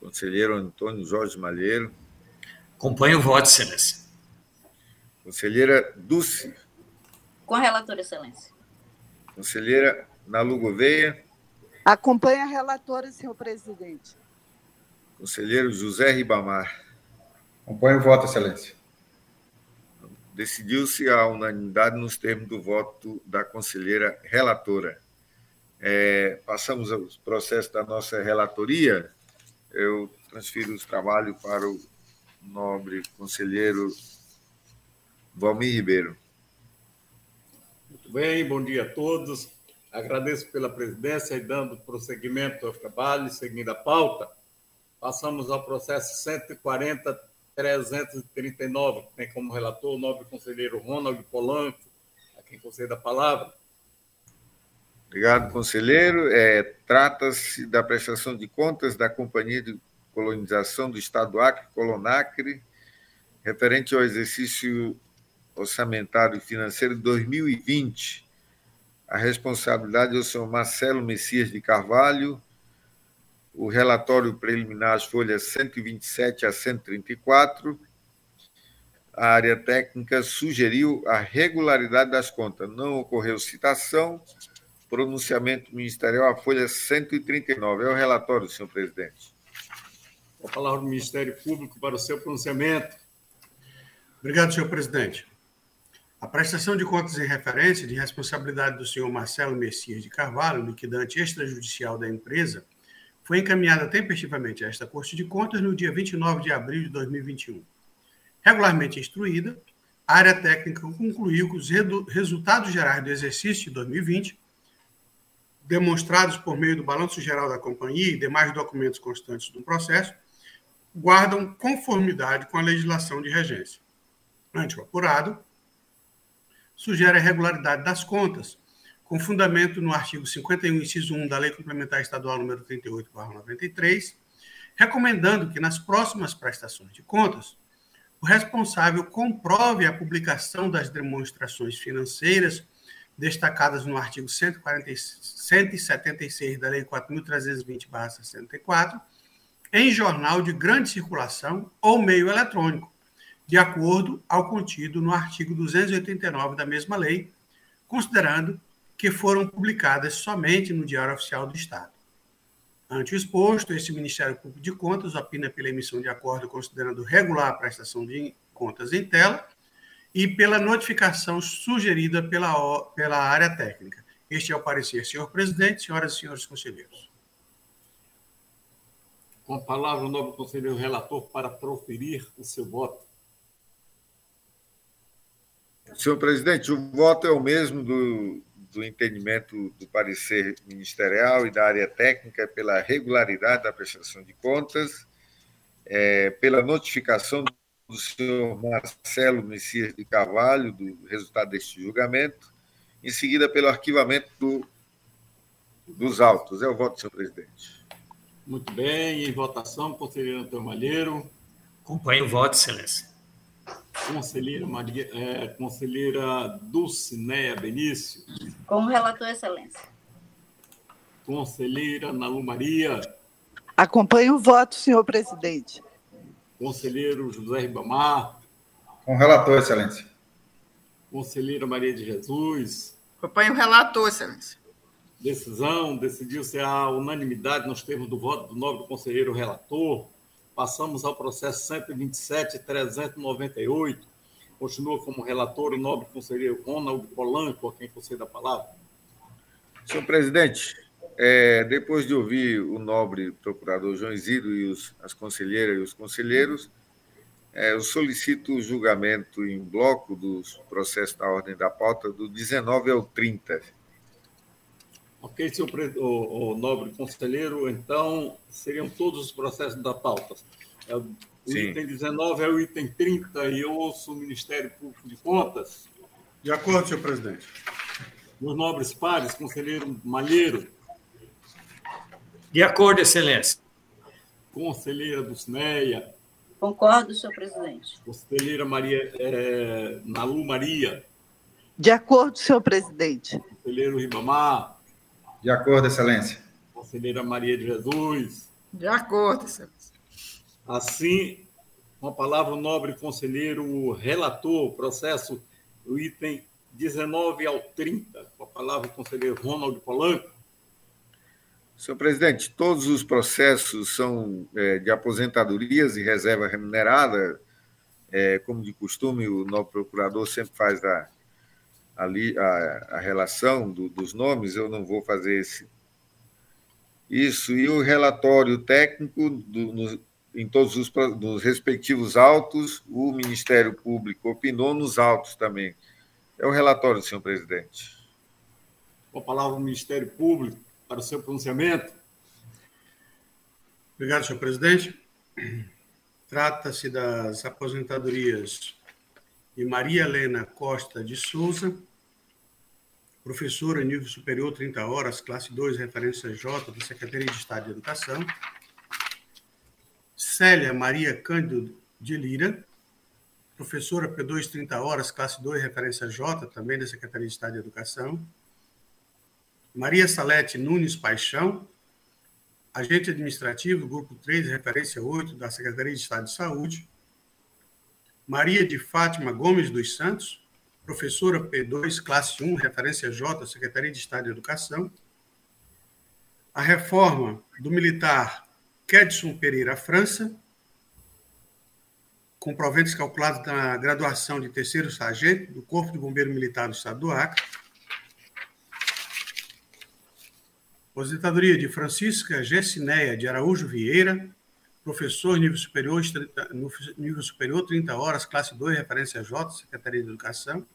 Conselheiro Antônio Jorge Malheiro. Acompanho o voto, excelência. Conselheira Dulce. Com a relatora, excelência. Conselheira Nalu Gouveia. Acompanha a relatora, senhor presidente. Conselheiro José Ribamar. Acompanho o voto, excelência. Decidiu-se a unanimidade nos termos do voto da conselheira relatora. É, passamos aos processos da nossa relatoria eu transfiro os trabalhos para o nobre conselheiro Valmir Ribeiro. Muito bem, bom dia a todos. Agradeço pela presidência e dando prosseguimento ao trabalho, seguindo a pauta. Passamos ao processo 140.339, que tem como relator o nobre conselheiro Ronald Polanco, a quem conceda a palavra. Obrigado, conselheiro. É, Trata-se da prestação de contas da Companhia de Colonização do Estado do Acre, Colonacre, referente ao exercício orçamentário e financeiro de 2020. A responsabilidade é o senhor Marcelo Messias de Carvalho. O relatório preliminar, as folhas 127 a 134. A área técnica sugeriu a regularidade das contas. Não ocorreu citação pronunciamento ministerial, a folha 139. É o relatório, senhor presidente. Vou falar do Ministério Público para o seu pronunciamento. Obrigado, senhor presidente. A prestação de contas em referência de responsabilidade do senhor Marcelo Messias de Carvalho, liquidante extrajudicial da empresa, foi encaminhada tempestivamente a esta Corte de Contas no dia 29 de abril de 2021. Regularmente instruída, a área técnica concluiu que os resultados gerais do exercício de 2020 demonstrados por meio do balanço geral da companhia e demais documentos constantes do processo, guardam conformidade com a legislação de regência. Ante o apurado, sugere a regularidade das contas, com fundamento no artigo 51, inciso 1 da Lei Complementar Estadual número 38/93, recomendando que nas próximas prestações de contas o responsável comprove a publicação das demonstrações financeiras destacadas no artigo 176 da Lei 4.320-64, em jornal de grande circulação ou meio eletrônico, de acordo ao contido no artigo 289 da mesma lei, considerando que foram publicadas somente no Diário Oficial do Estado. Ante o exposto, este Ministério Público de Contas opina pela emissão de acordo considerando regular a prestação de contas em tela e pela notificação sugerida pela, pela área técnica. Este é o parecer, senhor presidente, senhoras e senhores conselheiros. Com a palavra, o nobre conselheiro relator para proferir o seu voto. Senhor presidente, o voto é o mesmo do, do entendimento do parecer ministerial e da área técnica pela regularidade da prestação de contas, é, pela notificação do senhor Marcelo Messias de Carvalho do resultado deste julgamento, em seguida pelo arquivamento do, dos autos. É o voto, senhor presidente. Muito bem. Em votação, conselheiro Antônio Malheiro. Acompanhe o voto, excelência. Conselheira, Maria, é, conselheira Dulcinéia Benício. Como relator, excelência. Conselheira Nalu Maria. Acompanhe o voto, senhor presidente. Conselheiro José Ribamar. Com relator, excelência. Conselheira Maria de Jesus. Acompanhe o relator, excelência. Decisão, decidiu-se a unanimidade nos termos do voto do nobre conselheiro relator Passamos ao processo 127.398. Continua como relator o nobre conselheiro Ronald Polanco, a quem concede a palavra. Senhor presidente, é, depois de ouvir o nobre procurador João Isidro e os, as conselheiras e os conselheiros, é, eu solicito o julgamento em bloco dos processos da ordem da pauta do 19 ao 30. Ok, senhor o, o, nobre conselheiro, então seriam todos os processos da pauta. É, o Sim. item 19 é o item 30 e eu ouço o Ministério Público de Contas. De acordo, senhor presidente. Os nobres pares, conselheiro Malheiro. De acordo, excelência. Conselheira Dulcineia. Concordo, senhor presidente. Conselheira Maria, é, Nalu Maria. De acordo, senhor presidente. Conselheiro Ribamar. De acordo, Excelência. Conselheira Maria de Jesus. De acordo, Excelência. Assim, com a palavra o nobre conselheiro relator, processo, o item 19 ao 30, com a palavra o conselheiro Ronald Polanco. Senhor presidente, todos os processos são é, de aposentadorias e reserva remunerada, é, como de costume, o novo procurador sempre faz a, ali a, a relação do, dos nomes, eu não vou fazer esse, isso. E o relatório técnico, do, no, em todos os nos respectivos autos, o Ministério Público opinou nos autos também. É o relatório, senhor presidente. Com a palavra o Ministério Público para o seu pronunciamento. Obrigado, senhor presidente. Trata-se das aposentadorias de Maria Helena Costa de Souza, professora nível superior 30 horas, classe 2, referência J da Secretaria de Estado de Educação. Célia Maria Cândido de Lira, professora P2 30 horas, classe 2, referência J, também da Secretaria de Estado de Educação. Maria Salete Nunes Paixão, agente administrativo, grupo 3, referência 8, da Secretaria de Estado de Saúde. Maria de Fátima Gomes dos Santos, professora P2, classe 1, referência J, Secretaria de Estado de Educação. A reforma do militar Kedson Pereira França, com proventos calculados na graduação de terceiro sargento do Corpo de Bombeiro Militar do Estado do Acre. Aposentadoria de Francisca Gessineia de Araújo Vieira, professor nível superior, nível superior 30 horas, classe 2, referência J, Secretaria de Educação.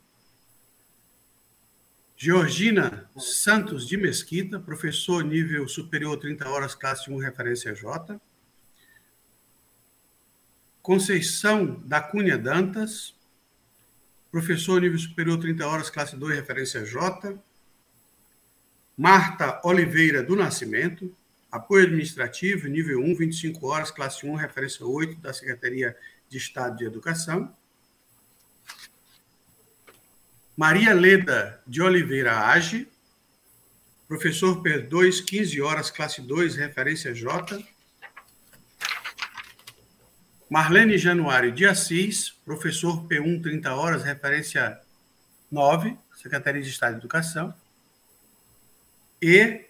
Georgina Santos de Mesquita, professor nível superior 30 horas, classe 1, referência J. Conceição da Cunha Dantas, professor nível superior 30 horas, classe 2, referência J. Marta Oliveira do Nascimento, Apoio administrativo, nível 1, 25 horas, classe 1, referência 8, da Secretaria de Estado de Educação. Maria Leda de Oliveira Age, professor P2, 15 horas, classe 2, referência J. Marlene Januário de Assis, professor P1, 30 horas, referência 9, Secretaria de Estado de Educação. E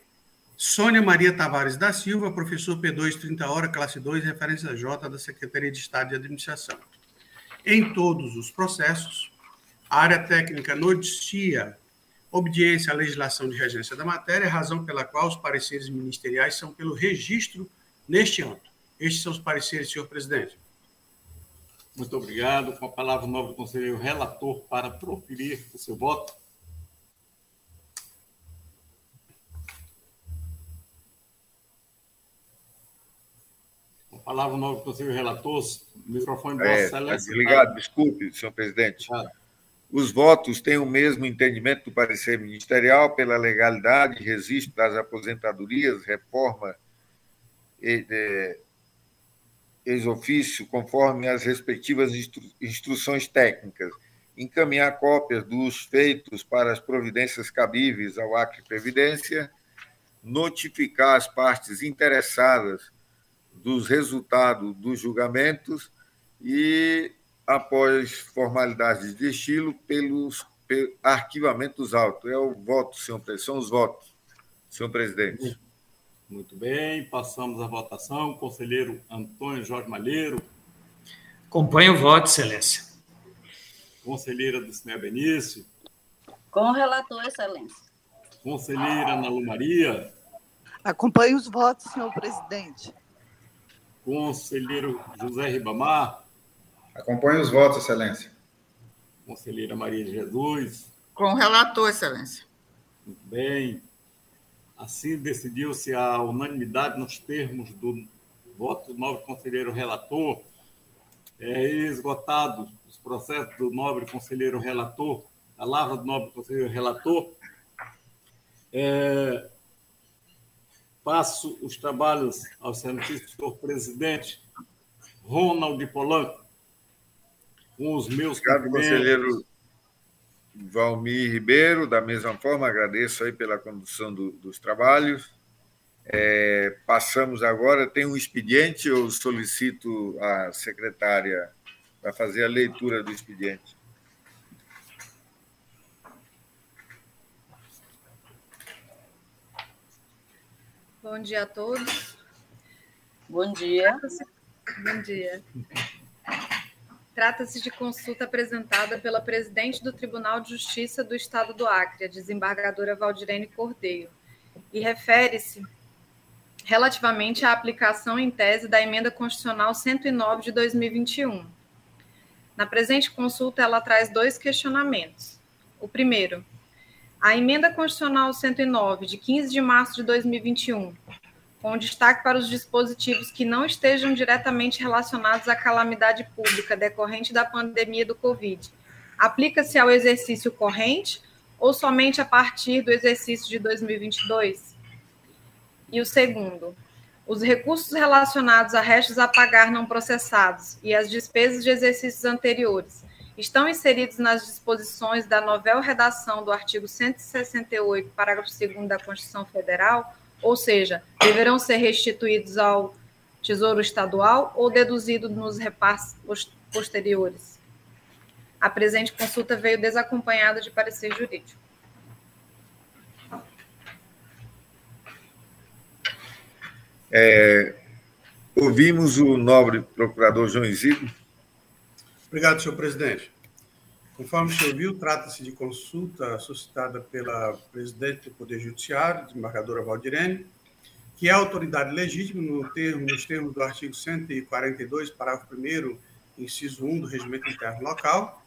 Sônia Maria Tavares da Silva, professor P2, 30 horas, classe 2, referência J da Secretaria de Estado de Administração. Em todos os processos, a área técnica noticia obediência à legislação de regência da matéria, razão pela qual os pareceres ministeriais são pelo registro neste âmbito. Estes são os pareceres, senhor presidente. Muito obrigado. Com a palavra o nobre conselheiro relator para proferir o seu voto. Palavra o nobre conselheiro relator, microfone do é, Excelência. Obrigado, desculpe, senhor presidente. Os votos têm o mesmo entendimento do parecer ministerial pela legalidade, registro das aposentadorias, reforma ex-ofício, conforme as respectivas instru instruções técnicas, encaminhar cópias dos feitos para as providências cabíveis ao Acre Previdência, notificar as partes interessadas dos resultados dos julgamentos e, após formalidades de estilo, pelos, pelos arquivamentos autos. É o voto, senhor presidente, são os votos, senhor presidente. Muito bem, passamos à votação. Conselheiro Antônio Jorge Malheiro. Acompanho o voto, Excelência. Conselheira do Cinema Benício. Com o relator, Excelência. Conselheira Ana Lu Maria. Acompanho os votos, senhor presidente. Conselheiro José Ribamar. Acompanho os votos, Excelência. Conselheira Maria de Jesus. Com o relator, Excelência. Muito bem. Assim, decidiu-se a unanimidade nos termos do voto do nobre conselheiro relator, é, esgotado os processos do nobre conselheiro relator, a lavra do nobre conselheiro relator, é, passo os trabalhos ao senhor presidente Ronald Polanco, com os meus Obrigado, conselheiro Valmir Ribeiro, da mesma forma, agradeço aí pela condução do, dos trabalhos. É, passamos agora, tem um expediente, eu solicito a secretária para fazer a leitura do expediente. Bom dia a todos. Bom dia. Bom dia. Trata-se de consulta apresentada pela presidente do Tribunal de Justiça do Estado do Acre, a desembargadora Valdirene Cordeiro, e refere-se relativamente à aplicação em tese da Emenda Constitucional 109 de 2021. Na presente consulta, ela traz dois questionamentos. O primeiro, a Emenda Constitucional 109, de 15 de março de 2021, com destaque para os dispositivos que não estejam diretamente relacionados à calamidade pública decorrente da pandemia do Covid. Aplica-se ao exercício corrente ou somente a partir do exercício de 2022? E o segundo, os recursos relacionados a restos a pagar não processados e as despesas de exercícios anteriores estão inseridos nas disposições da novel redação do artigo 168, parágrafo 2 da Constituição Federal ou seja, deverão ser restituídos ao Tesouro Estadual ou deduzidos nos repasses posteriores. A presente consulta veio desacompanhada de parecer jurídico. É, ouvimos o nobre procurador João Isidro. Obrigado, senhor presidente. Conforme o senhor viu, trata-se de consulta suscitada pela presidente do Poder Judiciário, desembargadora Valdirene, que é autoridade legítima no termo, nos termos do artigo 142, parágrafo 1 inciso 1 do Regimento Interno Local.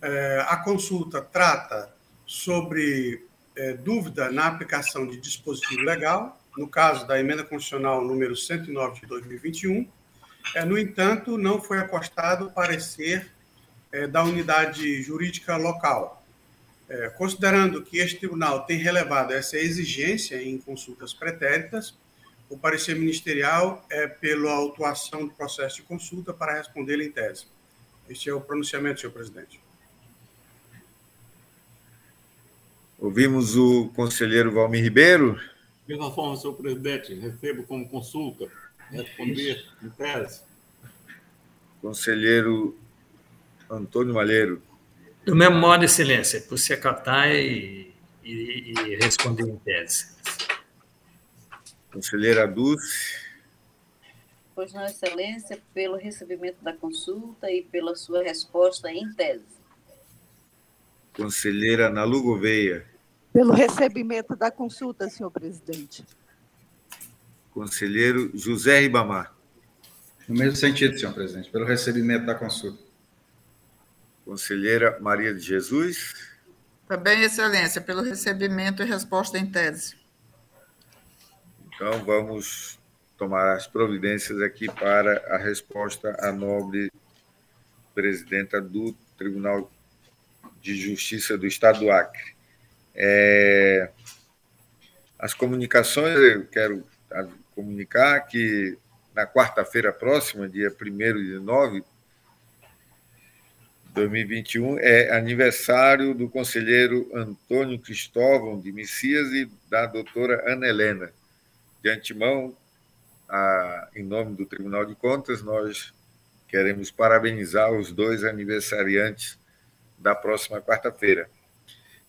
É, a consulta trata sobre é, dúvida na aplicação de dispositivo legal, no caso da emenda constitucional número 109 de 2021. É, no entanto, não foi acostado parecer é, da unidade jurídica local. É, considerando que este tribunal tem relevado essa exigência em consultas pretéritas, o parecer ministerial é pela autuação do processo de consulta para responder em tese. Este é o pronunciamento, senhor presidente. Ouvimos o conselheiro Valmir Ribeiro. De mesma forma, senhor presidente, recebo como consulta responder em tese. Conselheiro Antônio Malheiro. Do mesmo modo, Excelência, por se acatar e, e, e responder em tese. Conselheira Dulce. Pois não, Excelência, pelo recebimento da consulta e pela sua resposta em tese. Conselheira Nalu Gouveia. Pelo recebimento da consulta, senhor presidente. Conselheiro José Ribamar. No mesmo sentido, senhor presidente, pelo recebimento da consulta. Conselheira Maria de Jesus. Também, Excelência, pelo recebimento e resposta em tese. Então, vamos tomar as providências aqui para a resposta à nobre presidenta do Tribunal de Justiça do Estado do Acre. É, as comunicações, eu quero comunicar que na quarta-feira próxima, dia 1 de nove de 2021, é aniversário do conselheiro Antônio Cristóvão de Messias e da doutora Ana Helena. De antemão, a, em nome do Tribunal de Contas, nós queremos parabenizar os dois aniversariantes da próxima quarta-feira.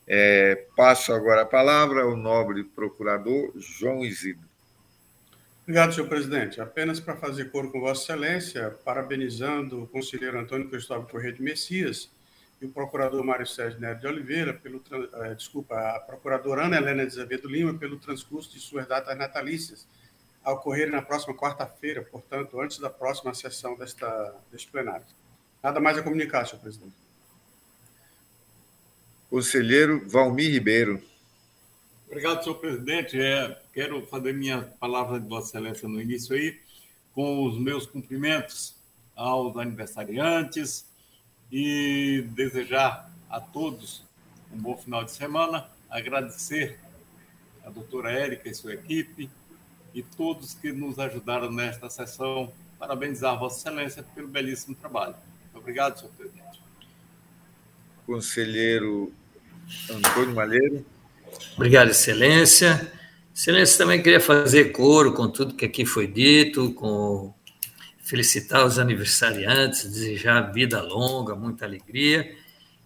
É, passo agora a palavra ao nobre procurador João Isidro. Obrigado, senhor presidente. Apenas para fazer coro com Vossa Excelência, parabenizando o conselheiro Antônio Cristóvão Correia de Messias e o procurador Mário Sérgio Neto de Oliveira, pelo, eh, desculpa, a procuradora Ana Helena de Azevedo Lima, pelo transcurso de suas datas natalícias, a ocorrer na próxima quarta-feira, portanto, antes da próxima sessão desta, deste plenário. Nada mais a comunicar, senhor presidente. Conselheiro Valmir Ribeiro. Obrigado, senhor presidente. É, quero fazer minha palavra de Vossa Excelência no início aí, com os meus cumprimentos aos aniversariantes e desejar a todos um bom final de semana, agradecer a doutora Érica e sua equipe e todos que nos ajudaram nesta sessão. Parabenizar Vossa Excelência pelo belíssimo trabalho. Obrigado, senhor presidente. Conselheiro Antônio Malheiro. Obrigado, Excelência. Excelência, também queria fazer coro com tudo que aqui foi dito, com felicitar os aniversariantes, desejar vida longa, muita alegria.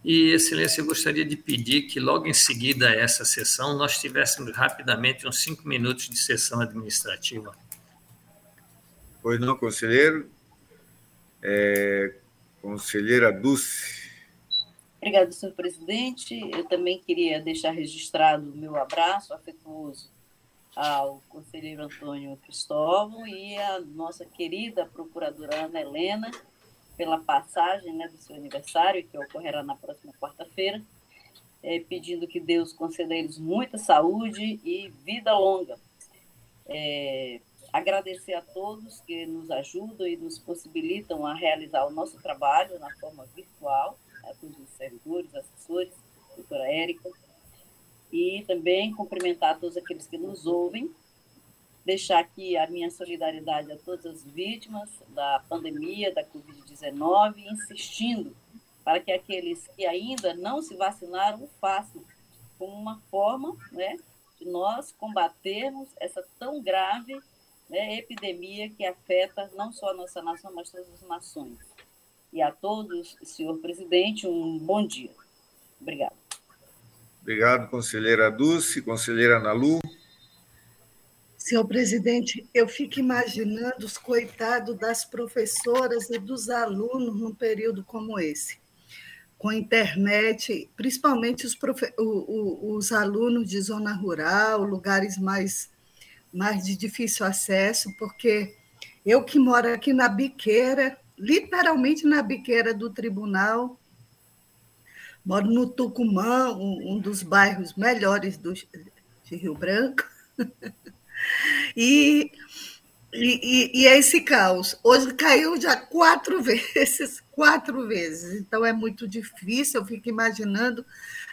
E, Excelência, eu gostaria de pedir que logo em seguida a essa sessão nós tivéssemos rapidamente uns cinco minutos de sessão administrativa. Pois não, conselheiro. É, conselheira Dulce. Obrigada, senhor presidente. Eu também queria deixar registrado o meu abraço afetuoso ao conselheiro Antônio Cristóvão e à nossa querida procuradora Ana Helena pela passagem né, do seu aniversário, que ocorrerá na próxima quarta-feira, é, pedindo que Deus conceda a eles muita saúde e vida longa. É, agradecer a todos que nos ajudam e nos possibilitam a realizar o nosso trabalho na forma virtual todos os servidores, assessores, doutora Érica, e também cumprimentar todos aqueles que nos ouvem, deixar aqui a minha solidariedade a todas as vítimas da pandemia, da Covid-19, insistindo para que aqueles que ainda não se vacinaram o façam, como uma forma né, de nós combatermos essa tão grave né, epidemia que afeta não só a nossa nação, mas todas as nações. E a todos, senhor presidente, um bom dia. Obrigada. Obrigado, conselheira Dulce, conselheira Nalu. Senhor presidente, eu fico imaginando os coitados das professoras e dos alunos num período como esse, com internet, principalmente os, profe... os alunos de zona rural, lugares mais, mais de difícil acesso, porque eu que moro aqui na Biqueira, literalmente na biqueira do tribunal. Moro no Tucumã, um, dos bairros melhores do, de Rio Branco. e, e, e, é esse caos. Hoje caiu já quatro vezes, quatro vezes. Então é muito difícil, eu fico imaginando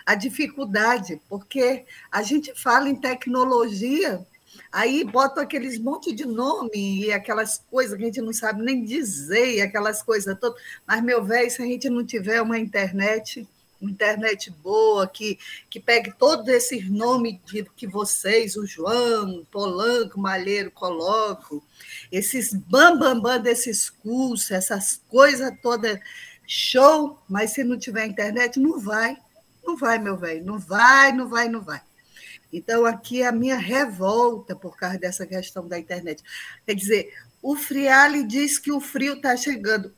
a dificuldade, porque a gente fala em tecnologia, Aí botam aqueles monte de nome e aquelas coisas que a gente não sabe nem dizer, e aquelas coisas todas. Mas, meu velho, se a gente não tiver uma internet, uma internet boa, que, que pegue todos esses nomes de, que vocês, o João, Polanco, Malheiro, colocam, esses bambambam bam, bam desses cursos, essas coisas todas, show, mas se não tiver internet, não vai. Não vai, meu velho, não vai, não vai, não vai. Então, aqui é a minha revolta por causa dessa questão da internet. Quer dizer, o Friale diz que o frio está chegando.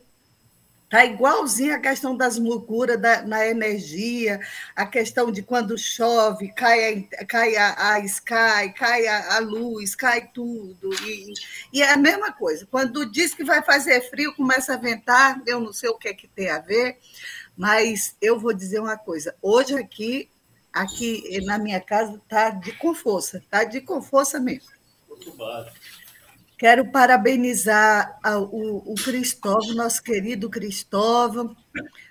Está igualzinho a questão das mucuras na energia, a questão de quando chove, cai a, cai a, a Sky, cai a, a, luz, cai tudo. E, e, é a mesma coisa. Quando diz que vai fazer frio, começa a ventar, eu não sei o que é que tem a ver, mas eu vou dizer uma coisa. Hoje aqui, aqui na minha casa, está de com força, está de com força mesmo. Quero parabenizar o, o Cristóvão, nosso querido Cristóvão,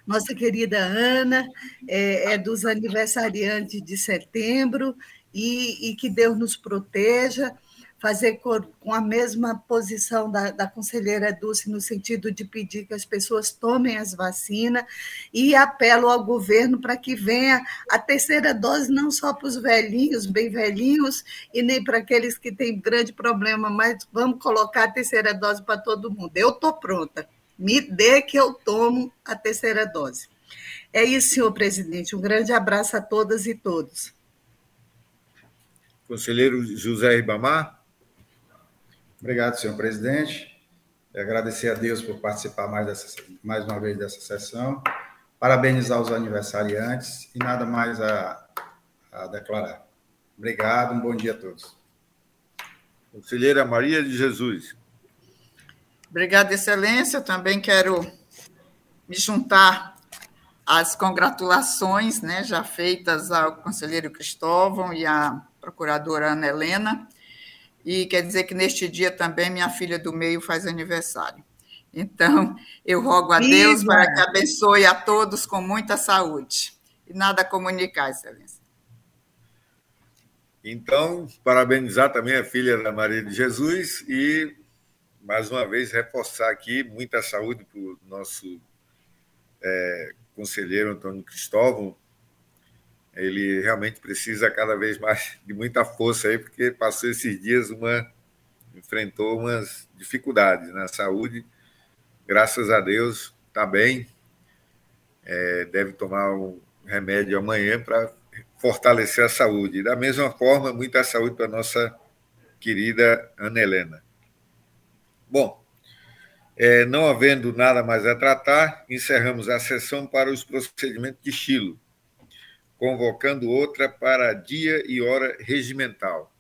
nossa querida Ana, é, é dos aniversariantes de setembro, e, e que Deus nos proteja fazer com a mesma posição da, da conselheira Dulce, no sentido de pedir que as pessoas tomem as vacinas, e apelo ao governo para que venha a terceira dose, não só para os velhinhos, bem velhinhos, e nem para aqueles que têm grande problema, mas vamos colocar a terceira dose para todo mundo. Eu estou pronta. Me dê que eu tomo a terceira dose. É isso, senhor presidente. Um grande abraço a todas e todos. Conselheiro José Ribamar. Obrigado, senhor presidente. E agradecer a Deus por participar mais, dessa, mais uma vez dessa sessão. Parabenizar os aniversariantes e nada mais a, a declarar. Obrigado, um bom dia a todos. Conselheira Maria de Jesus. Obrigada, Excelência. também quero me juntar às congratulações né, já feitas ao conselheiro Cristóvão e à procuradora Ana Helena e quer dizer que neste dia também minha filha do meio faz aniversário. Então, eu rogo a Viva! Deus para que abençoe a todos com muita saúde. E nada a comunicar, Excelência. Então, parabenizar também a filha da Maria de Jesus e, mais uma vez, reforçar aqui muita saúde para o nosso é, conselheiro Antônio Cristóvão, ele realmente precisa cada vez mais de muita força aí, porque passou esses dias uma enfrentou umas dificuldades na saúde. Graças a Deus está bem. É, deve tomar um remédio amanhã para fortalecer a saúde. Da mesma forma, muita saúde para nossa querida Ana Helena. Bom, é, não havendo nada mais a tratar, encerramos a sessão para os procedimentos de estilo convocando outra para dia e hora regimental.